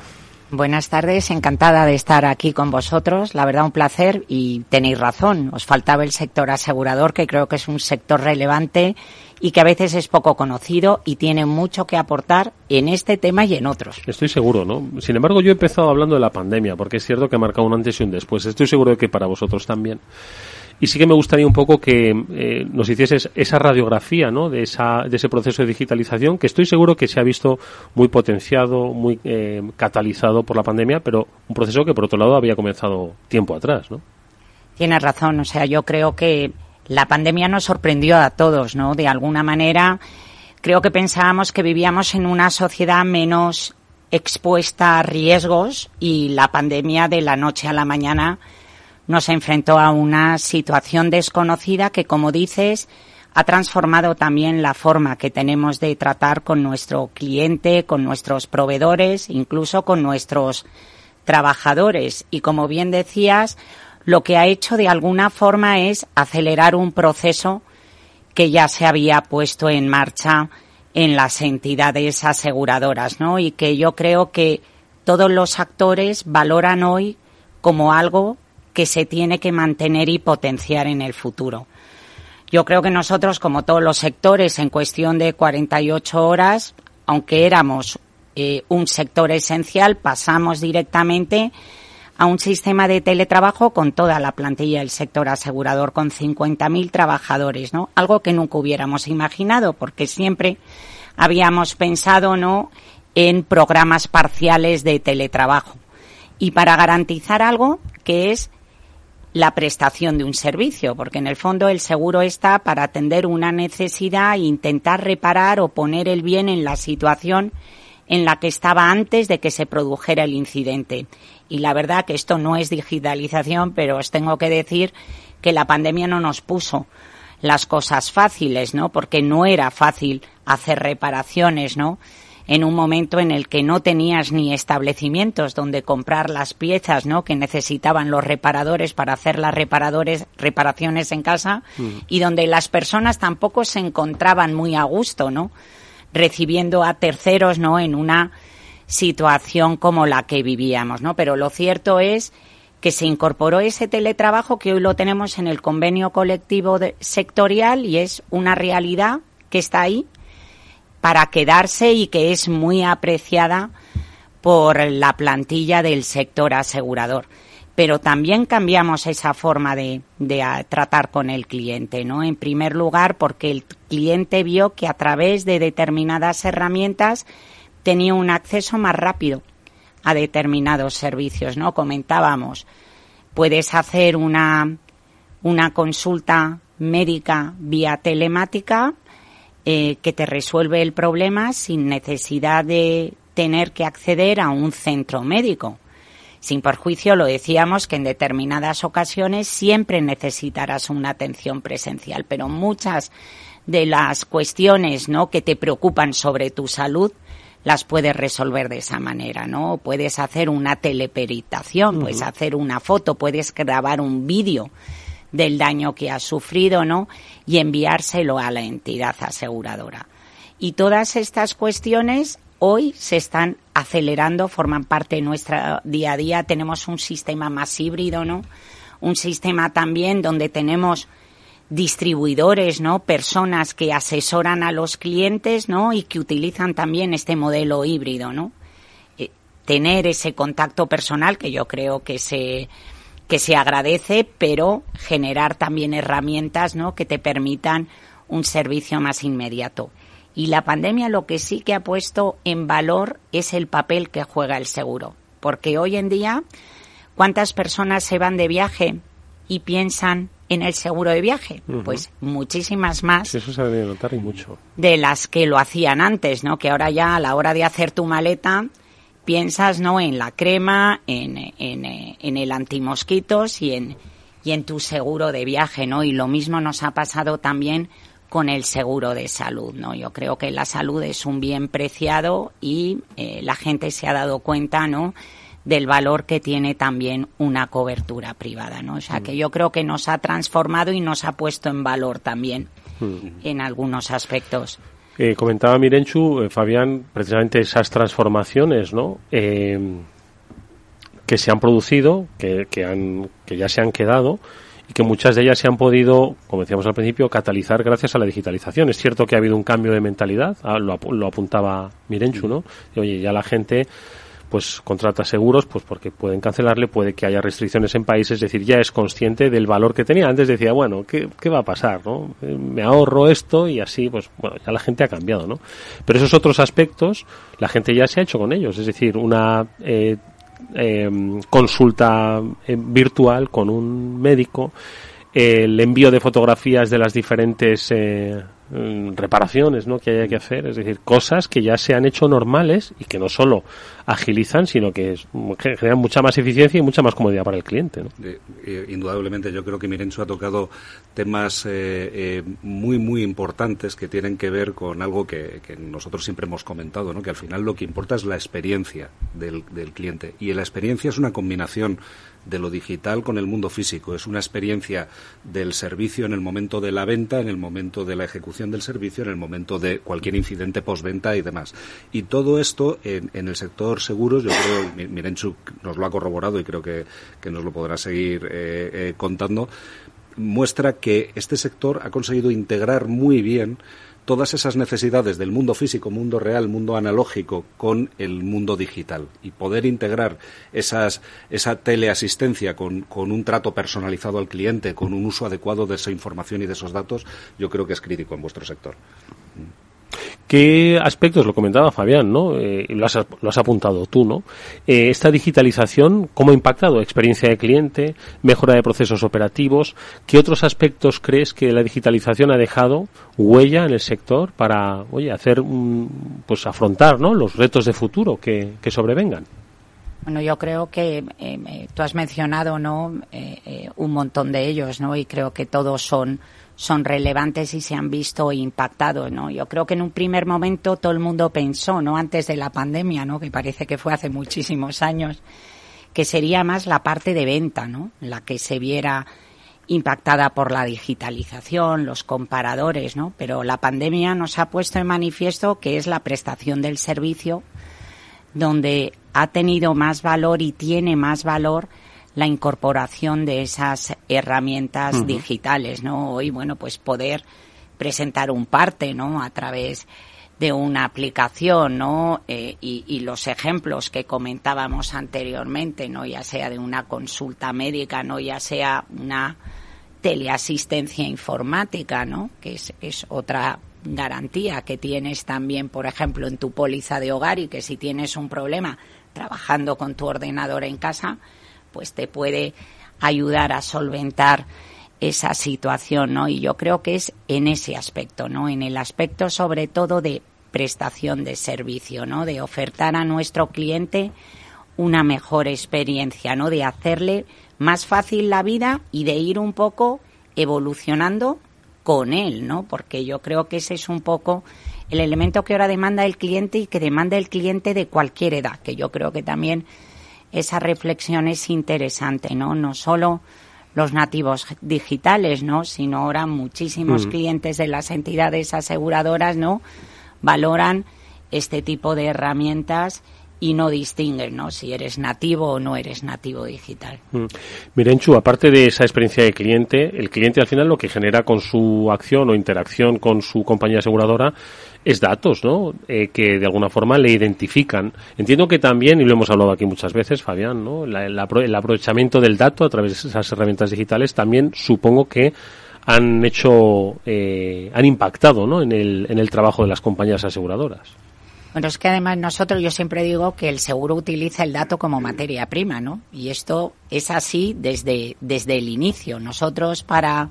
Buenas tardes, encantada de estar aquí con vosotros. La verdad, un placer y tenéis razón. Os faltaba el sector asegurador, que creo que es un sector relevante y que a veces es poco conocido y tiene mucho que aportar en este tema y en otros. Estoy seguro, ¿no? Sin embargo, yo he empezado hablando de la pandemia, porque es cierto que ha marcado un antes y un después. Estoy seguro de que para vosotros también. Y sí que me gustaría un poco que eh, nos hicieses esa radiografía ¿no? de, esa, de ese proceso de digitalización que estoy seguro que se ha visto muy potenciado, muy eh, catalizado por la pandemia, pero un proceso que por otro lado había comenzado tiempo atrás. ¿no? Tienes razón, o sea, yo creo que la pandemia nos sorprendió a todos, ¿no? De alguna manera, creo que pensábamos que vivíamos en una sociedad menos expuesta a riesgos y la pandemia de la noche a la mañana nos enfrentó a una situación desconocida que, como dices, ha transformado también la forma que tenemos de tratar con nuestro cliente, con nuestros proveedores, incluso con nuestros trabajadores. Y como bien decías, lo que ha hecho de alguna forma es acelerar un proceso que ya se había puesto en marcha en las entidades aseguradoras, ¿no? Y que yo creo que todos los actores valoran hoy como algo que se tiene que mantener y potenciar en el futuro. Yo creo que nosotros, como todos los sectores, en cuestión de 48 horas, aunque éramos eh, un sector esencial, pasamos directamente a un sistema de teletrabajo con toda la plantilla del sector asegurador, con 50.000 trabajadores, ¿no? Algo que nunca hubiéramos imaginado, porque siempre habíamos pensado, ¿no?, en programas parciales de teletrabajo. Y para garantizar algo que es la prestación de un servicio, porque en el fondo el seguro está para atender una necesidad e intentar reparar o poner el bien en la situación en la que estaba antes de que se produjera el incidente. Y la verdad que esto no es digitalización, pero os tengo que decir que la pandemia no nos puso las cosas fáciles, ¿no? Porque no era fácil hacer reparaciones, ¿no? En un momento en el que no tenías ni establecimientos donde comprar las piezas ¿no? que necesitaban los reparadores para hacer las reparadores, reparaciones en casa mm. y donde las personas tampoco se encontraban muy a gusto, ¿no? recibiendo a terceros ¿no? en una situación como la que vivíamos, ¿no? Pero lo cierto es que se incorporó ese teletrabajo que hoy lo tenemos en el convenio colectivo sectorial y es una realidad que está ahí para quedarse y que es muy apreciada por la plantilla del sector asegurador. Pero también cambiamos esa forma de, tratar con el cliente, ¿no? En primer lugar, porque el cliente vio que a través de determinadas herramientas tenía un acceso más rápido a determinados servicios, ¿no? Comentábamos, puedes hacer una, una consulta médica vía telemática eh, que te resuelve el problema sin necesidad de tener que acceder a un centro médico, sin perjuicio, lo decíamos, que en determinadas ocasiones siempre necesitarás una atención presencial, pero muchas de las cuestiones ¿no? que te preocupan sobre tu salud las puedes resolver de esa manera, ¿no? Puedes hacer una teleperitación, puedes hacer una foto, puedes grabar un vídeo del daño que has sufrido, ¿no? Y enviárselo a la entidad aseguradora. Y todas estas cuestiones hoy se están acelerando, forman parte de nuestro día a día. Tenemos un sistema más híbrido, ¿no? Un sistema también donde tenemos distribuidores, ¿no? Personas que asesoran a los clientes, ¿no? Y que utilizan también este modelo híbrido, ¿no? Eh, tener ese contacto personal que yo creo que se que se agradece, pero generar también herramientas, ¿no? Que te permitan un servicio más inmediato. Y la pandemia lo que sí que ha puesto en valor es el papel que juega el seguro, porque hoy en día ¿cuántas personas se van de viaje y piensan en el seguro de viaje? Pues muchísimas más. eso se debe notar y mucho. De las que lo hacían antes, ¿no? Que ahora ya a la hora de hacer tu maleta piensas, ¿no? En la crema, en, en, en el antimosquitos y en, y en tu seguro de viaje, ¿no? Y lo mismo nos ha pasado también con el seguro de salud, ¿no? Yo creo que la salud es un bien preciado y eh, la gente se ha dado cuenta, ¿no? del valor que tiene también una cobertura privada, ¿no? O sea, que yo creo que nos ha transformado y nos ha puesto en valor también en algunos aspectos. Eh, comentaba Mirenchu, eh, Fabián, precisamente esas transformaciones, ¿no? Eh, que se han producido, que, que, han, que ya se han quedado y que muchas de ellas se han podido, como decíamos al principio, catalizar gracias a la digitalización. Es cierto que ha habido un cambio de mentalidad, ah, lo, lo apuntaba Mirenchu, ¿no? oye, ya la gente pues contrata seguros, pues porque pueden cancelarle, puede que haya restricciones en países, es decir, ya es consciente del valor que tenía. Antes decía, bueno, ¿qué, qué va a pasar? ¿no? Eh, me ahorro esto y así, pues bueno, ya la gente ha cambiado, ¿no? Pero esos otros aspectos, la gente ya se ha hecho con ellos, es decir, una eh, em, consulta eh, virtual con un médico, el envío de fotografías de las diferentes Mm, reparaciones ¿no? que haya que hacer, es decir, cosas que ya se han hecho normales y que no solo agilizan, sino que, generan mucha más eficiencia y mucha más comodidad para el cliente. ¿no? indudablemente, yo creo que Mirencho ha tocado temas eh, eh, muy, muy importantes que tienen que ver con algo que, nosotros siempre hemos comentado, ¿no? que al final lo que importa es la experiencia del cliente. Y la experiencia es una combinación de lo digital con el mundo físico. Es una experiencia del servicio en el momento de la venta, en el momento de la ejecución del servicio, en el momento de cualquier incidente postventa y demás. Y todo esto en, el sector seguros, yo creo, Mirenchuk nos lo ha corroborado y creo que, nos lo podrá seguir eh, eh, contando, muestra que este sector ha conseguido integrar muy bien todas esas necesidades del mundo físico, mundo real, mundo analógico con el mundo digital y poder integrar esas, esa teleasistencia con, con, un trato personalizado al cliente, con un uso adecuado de esa información y de esos datos, yo creo que es crítico en vuestro sector. ¿Qué aspectos, lo comentaba Fabián, ¿no? Eh, lo, has, lo, has, apuntado tú, ¿no? Eh, esta digitalización, ¿cómo ha impactado? Experiencia de cliente, mejora de procesos operativos. ¿Qué otros aspectos crees que la digitalización ha dejado huella en el sector para, oye, hacer, pues afrontar, ¿no? Los retos de futuro que, que sobrevengan. Bueno, yo creo que eh, eh tú has mencionado, ¿no? Eh, un montón de ellos, ¿no? Y creo que todos son son relevantes y se han visto impactados, ¿no? Yo creo que en un primer momento todo el mundo pensó, ¿no? Antes de la pandemia, ¿no? Que parece que fue hace muchísimos años, que sería más la parte de venta, ¿no? La que se viera impactada por la digitalización, los comparadores, ¿no? Pero la pandemia nos ha puesto en manifiesto que es la prestación del servicio donde ha tenido más valor y tiene más valor la incorporación de esas herramientas digitales, ¿no? Hoy, bueno, pues poder presentar un parte, ¿no? A través de una aplicación, ¿no? Eh, y, y, los ejemplos que comentábamos anteriormente, ¿no? Ya sea de una consulta médica, ¿no? Ya sea una teleasistencia informática, ¿no? Que es, es otra garantía que tienes también, por ejemplo, en tu póliza de hogar y que si tienes un problema trabajando con tu ordenador en casa, pues te puede ayudar a solventar esa situación, ¿no? Y yo creo que es en ese aspecto, ¿no? En el aspecto sobre todo de prestación de servicio, ¿no? De ofertar a nuestro cliente una mejor experiencia, ¿no? De hacerle más fácil la vida y de ir un poco evolucionando con él, ¿no? Porque yo creo que ese es un poco el elemento que ahora demanda el cliente y que demanda el cliente de cualquier edad, que yo creo que también esa reflexión es interesante, ¿no? No solo los nativos digitales, ¿no? Sino ahora muchísimos mm. clientes de las entidades aseguradoras, ¿no? Valoran este tipo de herramientas y no distinguen ¿no? si eres nativo o no eres nativo digital. Mm. Mirenchu, aparte de esa experiencia de cliente, el cliente al final lo que genera con su acción o interacción con su compañía aseguradora es datos, ¿no? Eh, que de alguna forma le identifican. Entiendo que también, y lo hemos hablado aquí muchas veces, Fabián, el aprovechamiento del dato a través de esas herramientas digitales también supongo que han hecho, eh, han impactado, ¿no? En el, en el trabajo de las compañías aseguradoras. Bueno, es que además nosotros, yo siempre digo que el seguro utiliza el dato como materia prima, ¿no? Y esto es así desde, desde el inicio. Nosotros para,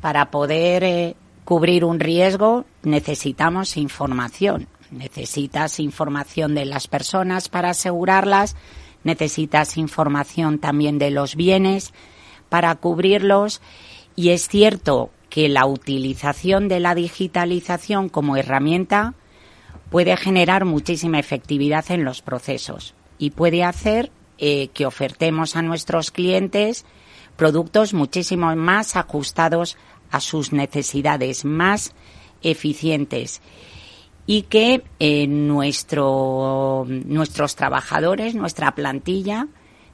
para poder eh, cubrir un riesgo necesitamos información. Necesitas información de las personas para asegurarlas, necesitas información también de los bienes para cubrirlos y es cierto que la utilización de la digitalización como herramienta puede generar muchísima efectividad en los procesos y puede hacer eh, que ofertemos a nuestros clientes productos muchísimo más ajustados a sus necesidades, más eficientes y que eh, nuestro, nuestros trabajadores, nuestra plantilla,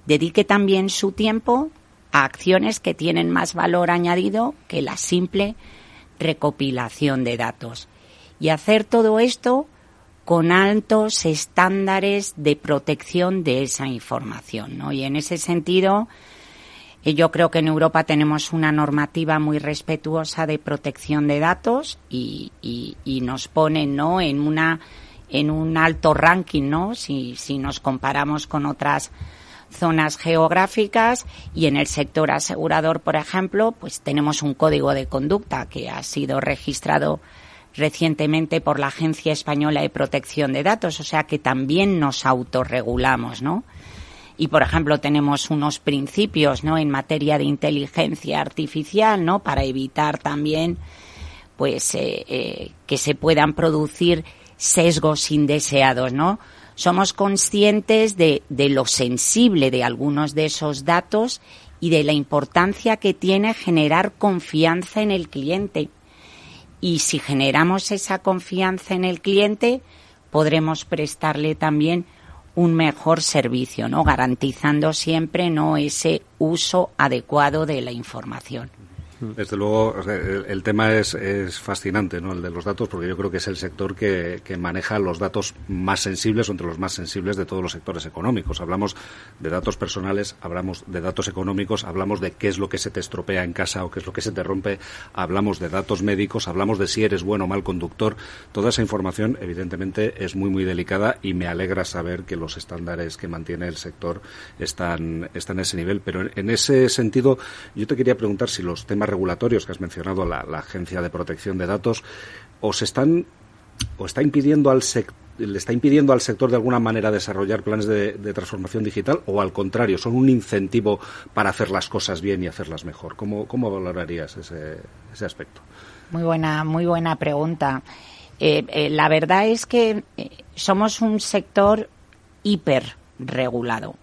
dedique también su tiempo a acciones que tienen más valor añadido que la simple recopilación de datos. Y hacer todo esto con altos estándares de protección de esa información. ¿no? Y en ese sentido, eh, yo creo que en Europa tenemos una normativa muy respetuosa de protección de datos y, nos pone ¿no? en, una, en un alto ranking ¿no? si, si nos comparamos con otras zonas geográficas y en el sector asegurador, por ejemplo, pues tenemos un código de conducta que ha sido registrado recientemente por la Agencia Española de Protección de Datos, o sea que también nos autorregulamos, ¿no? Y, por ejemplo, tenemos unos principios, ¿no? En materia de inteligencia artificial, ¿no? Para evitar también, pues, eh, eh, que se puedan producir sesgos indeseados, ¿no? Somos conscientes de, de lo sensible de algunos de esos datos y de la importancia que tiene generar confianza en el cliente y si generamos esa confianza en el cliente, podremos prestarle también un mejor servicio, ¿no? Garantizando siempre no ese uso adecuado de la información. Desde luego, el, tema es, fascinante, ¿no? El de los datos, porque yo creo que es el sector que, maneja los datos más sensibles o entre los más sensibles de todos los sectores económicos. Hablamos de datos personales, hablamos de datos económicos, hablamos de qué es lo que se te estropea en casa o qué es lo que se te rompe, hablamos de datos médicos, hablamos de si eres bueno o mal conductor. Toda esa información, evidentemente, es muy, muy delicada y me alegra saber que los estándares que mantiene el sector están, están en ese nivel. Pero en ese sentido, yo te quería preguntar si los temas regulatorios que has mencionado, la, Agencia de Protección de Datos, os están o está impidiendo al le está impidiendo al sector de alguna manera desarrollar planes de, transformación digital o al contrario, son un incentivo para hacer las cosas bien y hacerlas mejor. ¿Cómo, cómo valorarías ese, ese aspecto? Muy buena, muy buena pregunta. Eh, eh, la verdad es que eh, somos un sector hiperregulado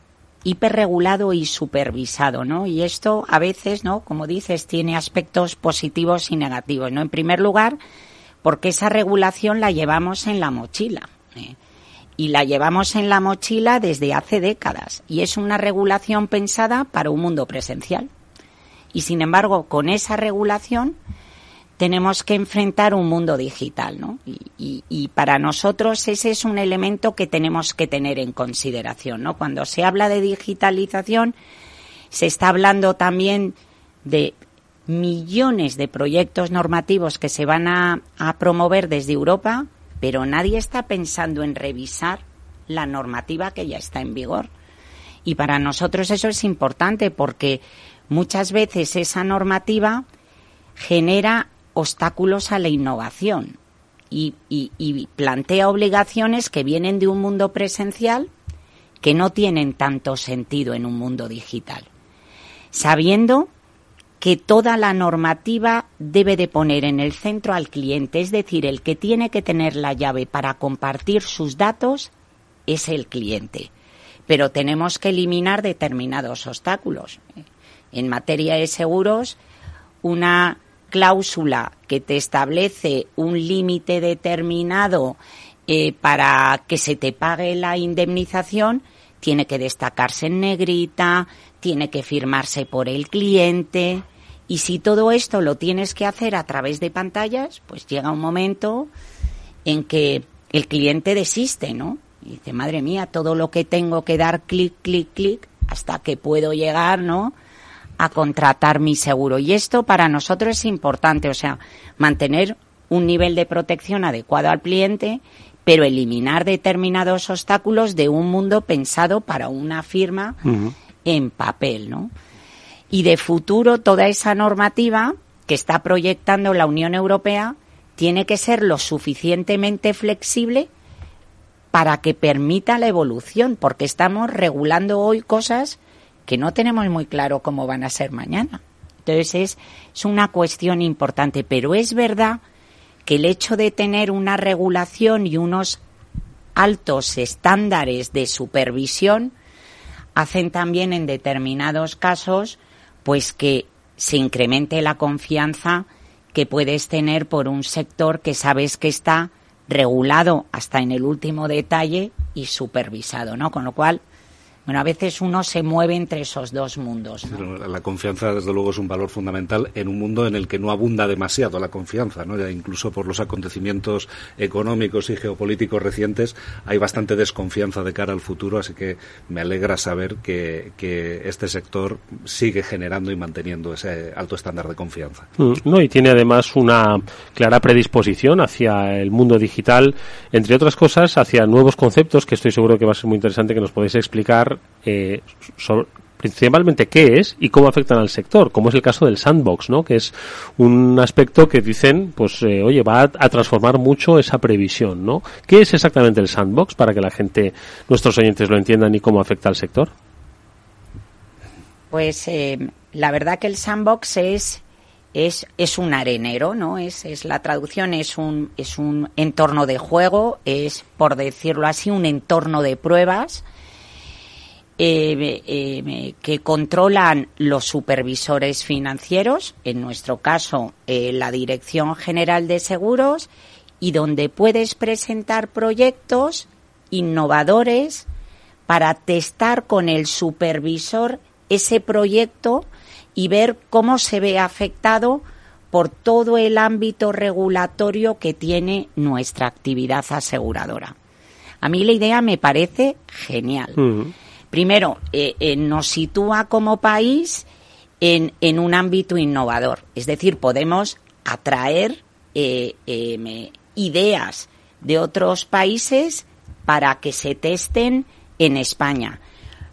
hiperregulado y supervisado, ¿no? Y esto a veces, ¿no? Como dices, tiene aspectos positivos y negativos, ¿no? En primer lugar, porque esa regulación la llevamos en la mochila. ¿eh? Y la llevamos en la mochila desde hace décadas. Y es una regulación pensada para un mundo presencial. Y sin embargo, con esa regulación tenemos que enfrentar un mundo digital, ¿no? Y, para nosotros ese es un elemento que tenemos que tener en consideración, ¿no? Cuando se habla de digitalización, se está hablando también de millones de proyectos normativos que se van a, a promover desde Europa, pero nadie está pensando en revisar la normativa que ya está en vigor. Y para nosotros eso es importante porque muchas veces esa normativa genera obstáculos a la innovación y, plantea obligaciones que vienen de un mundo presencial que no tienen tanto sentido en un mundo digital. Sabiendo que toda la normativa debe de poner en el centro al cliente, es decir, el que tiene que tener la llave para compartir sus datos es el cliente. Pero tenemos que eliminar determinados obstáculos. En materia de seguros, una cláusula que te establece un límite determinado eh, para que se te pague la indemnización, tiene que destacarse en negrita, tiene que firmarse por el cliente. Y si todo esto lo tienes que hacer a través de pantallas, pues llega un momento en que el cliente desiste, ¿no? Y dice, madre mía, todo lo que tengo que dar clic, clic, clic, hasta que puedo llegar, ¿no? A contratar mi seguro. Y esto para nosotros es importante, o sea, mantener un nivel de protección adecuado al cliente, pero eliminar determinados obstáculos de un mundo pensado para una firma en papel, ¿no? Y de futuro toda esa normativa que está proyectando la Unión Europea tiene que ser lo suficientemente flexible para que permita la evolución, porque estamos regulando hoy cosas que no tenemos muy claro cómo van a ser mañana. Entonces es, es una cuestión importante, pero es verdad que el hecho de tener una regulación y unos altos estándares de supervisión hacen también en determinados casos pues que se incremente la confianza que puedes tener por un sector que sabes que está regulado hasta en el último detalle y supervisado, ¿no? Con lo cual, bueno, a veces uno se mueve entre esos dos mundos. La confianza, desde luego, es un valor fundamental en un mundo en el que no abunda demasiado la confianza, ¿no? Ya incluso por los acontecimientos económicos y geopolíticos recientes hay bastante desconfianza de cara al futuro, así que me alegra saber que, que este sector sigue generando y manteniendo ese alto estándar de confianza. Mm, no, y tiene además una clara predisposición hacia el mundo digital, entre otras cosas, hacia nuevos conceptos que estoy seguro que va a ser muy interesante que nos podéis explicar eh, principalmente qué es y cómo afectan al sector, como es el caso del sandbox, ¿no? Que es un aspecto que dicen, pues, eh, oye, va a, transformar mucho esa previsión, ¿no? ¿Qué es exactamente el sandbox para que la gente, nuestros oyentes lo entiendan y cómo afecta al sector? Pues eh, la verdad que el sandbox es es, es un arenero, ¿no? Es, es la traducción es un es un entorno de juego, es por decirlo así un entorno de pruebas eh, eh, que controlan los supervisores financieros, en nuestro caso eh, la Dirección General de Seguros, y donde puedes presentar proyectos innovadores para testar con el supervisor ese proyecto y ver cómo se ve afectado por todo el ámbito regulatorio que tiene nuestra actividad aseguradora. A mí la idea me parece genial primero, eh, eh, nos sitúa como país en, un ámbito innovador. Es decir, podemos atraer eh, ideas de otros países para que se testen en España.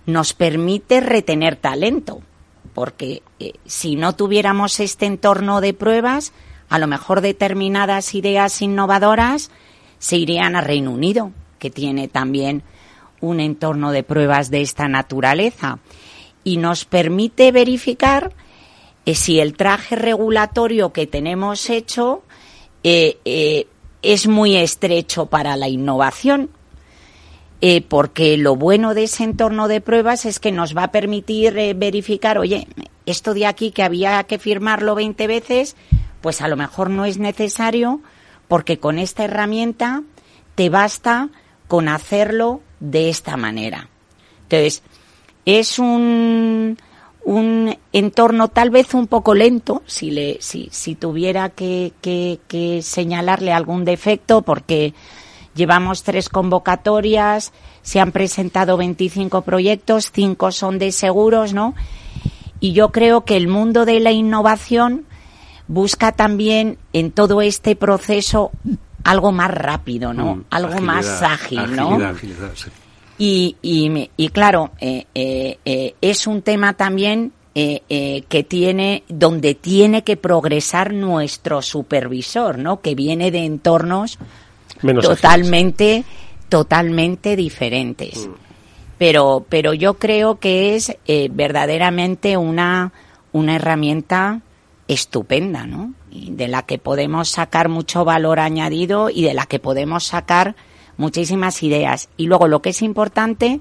Nos permite retener talento, porque si no tuviéramos este entorno de pruebas, a lo mejor determinadas ideas innovadoras se irían a Reino Unido, que tiene también un entorno de pruebas de esta naturaleza y nos permite verificar eh, si el traje regulatorio que tenemos hecho eh, eh, es muy estrecho para la innovación. porque lo bueno de ese entorno de pruebas es que nos va a permitir verificar, oye, esto de aquí que había que firmarlo 20 veces, pues a lo mejor no es necesario porque con esta herramienta te basta con hacerlo de esta manera. Entonces, es un, un entorno tal vez un poco lento, si, le, si, si tuviera que, que, señalarle algún defecto, porque llevamos tres convocatorias, se han presentado 25 proyectos, cinco son de seguros, ¿no? Y yo creo que el mundo de la innovación busca también en todo este proceso algo más rápido, ¿no? Mm, algo más ágil, ¿no? y, y, y, claro, eh, eh, eh, es un tema también que tiene, donde tiene que progresar nuestro supervisor, ¿no? Que viene de entornos totalmente, totalmente diferentes. Mm. pero, pero yo creo que es eh, verdaderamente una, una herramienta estupenda, ¿no? De la que podemos sacar mucho valor añadido y de la que podemos sacar muchísimas ideas. Y luego lo que es importante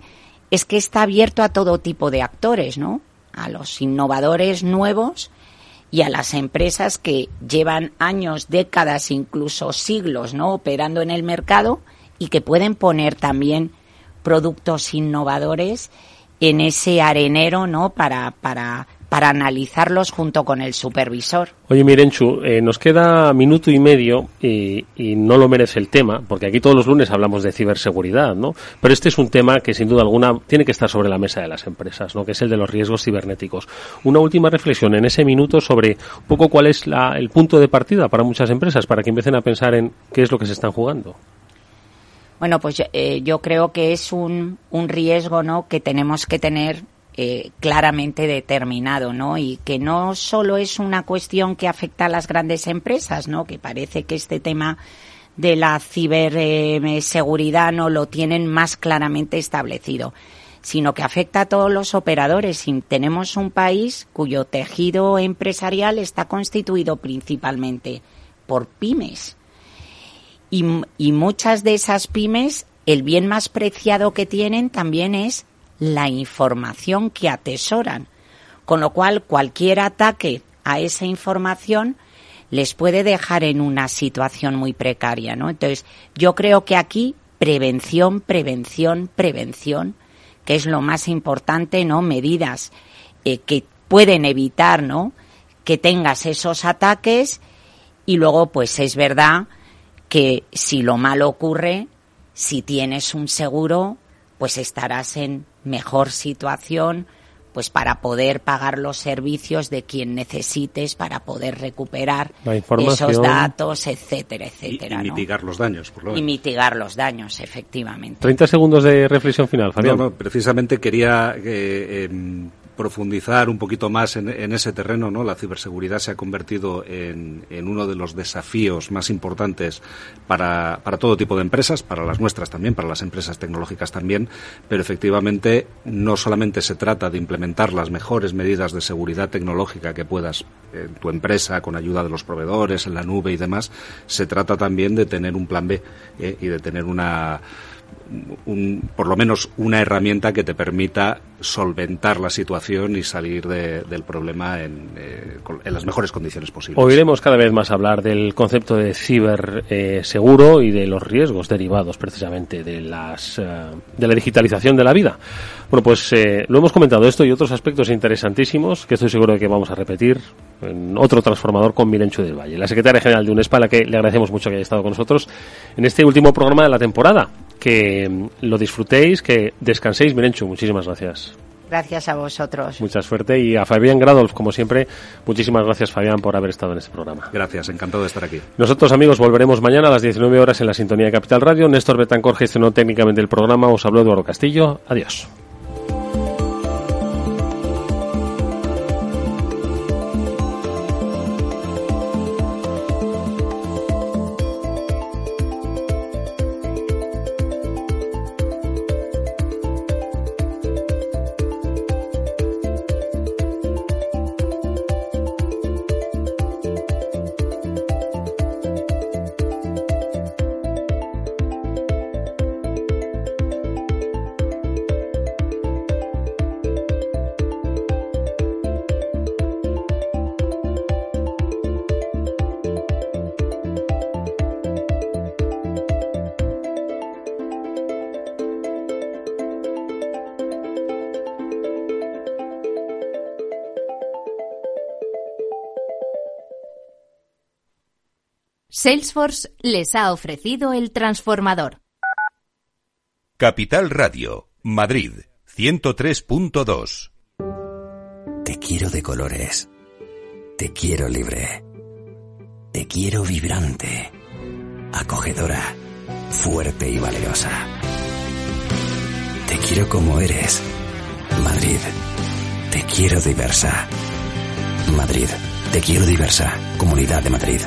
es que está abierto a todo tipo de actores, ¿no? A los innovadores nuevos y a las empresas que llevan años, décadas, incluso siglos, ¿no? Operando en el mercado y que pueden poner también productos innovadores en ese arenero, ¿no? Para, para, para analizarlos junto con el supervisor. Oye, Mirenchu, eh, nos queda minuto y medio y, y, no lo merece el tema, porque aquí todos los lunes hablamos de ciberseguridad, ¿no? Pero este es un tema que sin duda alguna tiene que estar sobre la mesa de las empresas, ¿no? Que es el de los riesgos cibernéticos. Una última reflexión en ese minuto sobre un poco cuál es la, el punto de partida para muchas empresas, para que empiecen a pensar en qué es lo que se están jugando. Bueno, pues eh, yo creo que es un, un riesgo, ¿no? Que tenemos que tener eh, claramente determinado, ¿no? Y que no solo es una cuestión que afecta a las grandes empresas, ¿no? Que parece que este tema de la ciberseguridad no lo tienen más claramente establecido, sino que afecta a todos los operadores. Tenemos un país cuyo tejido empresarial está constituido principalmente por pymes. Y, y muchas de esas pymes, el bien más preciado que tienen también es la información que atesoran, con lo cual cualquier ataque a esa información les puede dejar en una situación muy precaria, ¿no? Entonces, yo creo que aquí prevención, prevención, prevención, que es lo más importante, ¿no? Medidas eh, que pueden evitar, ¿no? Que tengas esos ataques y luego, pues es verdad que si lo malo ocurre, si tienes un seguro, pues estarás en mejor situación pues para poder pagar los servicios de quien necesites para poder recuperar esos datos, etcétera, etcétera. Y, y mitigar los daños, por lo Y mitigar los daños, efectivamente. 30 segundos de reflexión final, Fabián. No, no, precisamente quería eh, eh, profundizar un poquito más en, en, ese terreno, ¿no? La ciberseguridad se ha convertido en, uno de los desafíos más importantes para, para, todo tipo de empresas, para las nuestras también, para las empresas tecnológicas también, pero efectivamente no solamente se trata de implementar las mejores medidas de seguridad tecnológica que puedas en tu empresa con ayuda de los proveedores, en la nube y demás, se trata también de tener un plan B ¿eh? y de tener una un, por lo menos una herramienta que te permita solventar la situación y salir de, del problema en, eh, en, las mejores condiciones posibles. Oiremos cada vez más hablar del concepto de ciberseguro eh, y de los riesgos derivados precisamente de, las, eh, de la digitalización de la vida. Bueno, pues eh, lo hemos comentado esto y otros aspectos interesantísimos que estoy seguro de que vamos a repetir en otro transformador con Mirenchu del Valle, la secretaria general de UNESPA, a la que le agradecemos mucho que haya estado con nosotros en este último programa de la temporada. Que mm, lo disfrutéis, que descanséis. Mirenchu, muchísimas gracias. Gracias a vosotros. Mucha suerte y a Fabián Gradolf, como siempre, muchísimas gracias Fabián por haber estado en este programa. Gracias, encantado de estar aquí. Nosotros amigos volveremos mañana a las 19 horas en la sintonía de Capital Radio. Néstor Betancor gestionó técnicamente el programa, os habló Eduardo Castillo. Adiós. Salesforce les ha ofrecido el transformador. Capital Radio, Madrid, 103.2. Te quiero de colores. Te quiero libre. Te quiero vibrante, acogedora, fuerte y valerosa. Te quiero como eres. Madrid. Te quiero diversa. Madrid. Te quiero diversa. Comunidad de Madrid.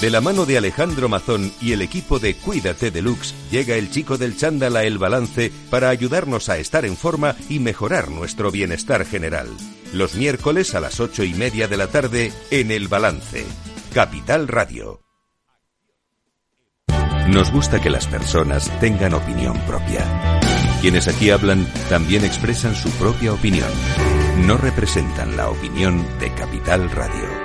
De la mano de Alejandro Mazón y el equipo de Cuídate Deluxe, llega el chico del chándal a El Balance para ayudarnos a estar en forma y mejorar nuestro bienestar general. Los miércoles a las ocho y media de la tarde en El Balance. Capital Radio. Nos gusta que las personas tengan opinión propia. Quienes aquí hablan también expresan su propia opinión. No representan la opinión de Capital Radio.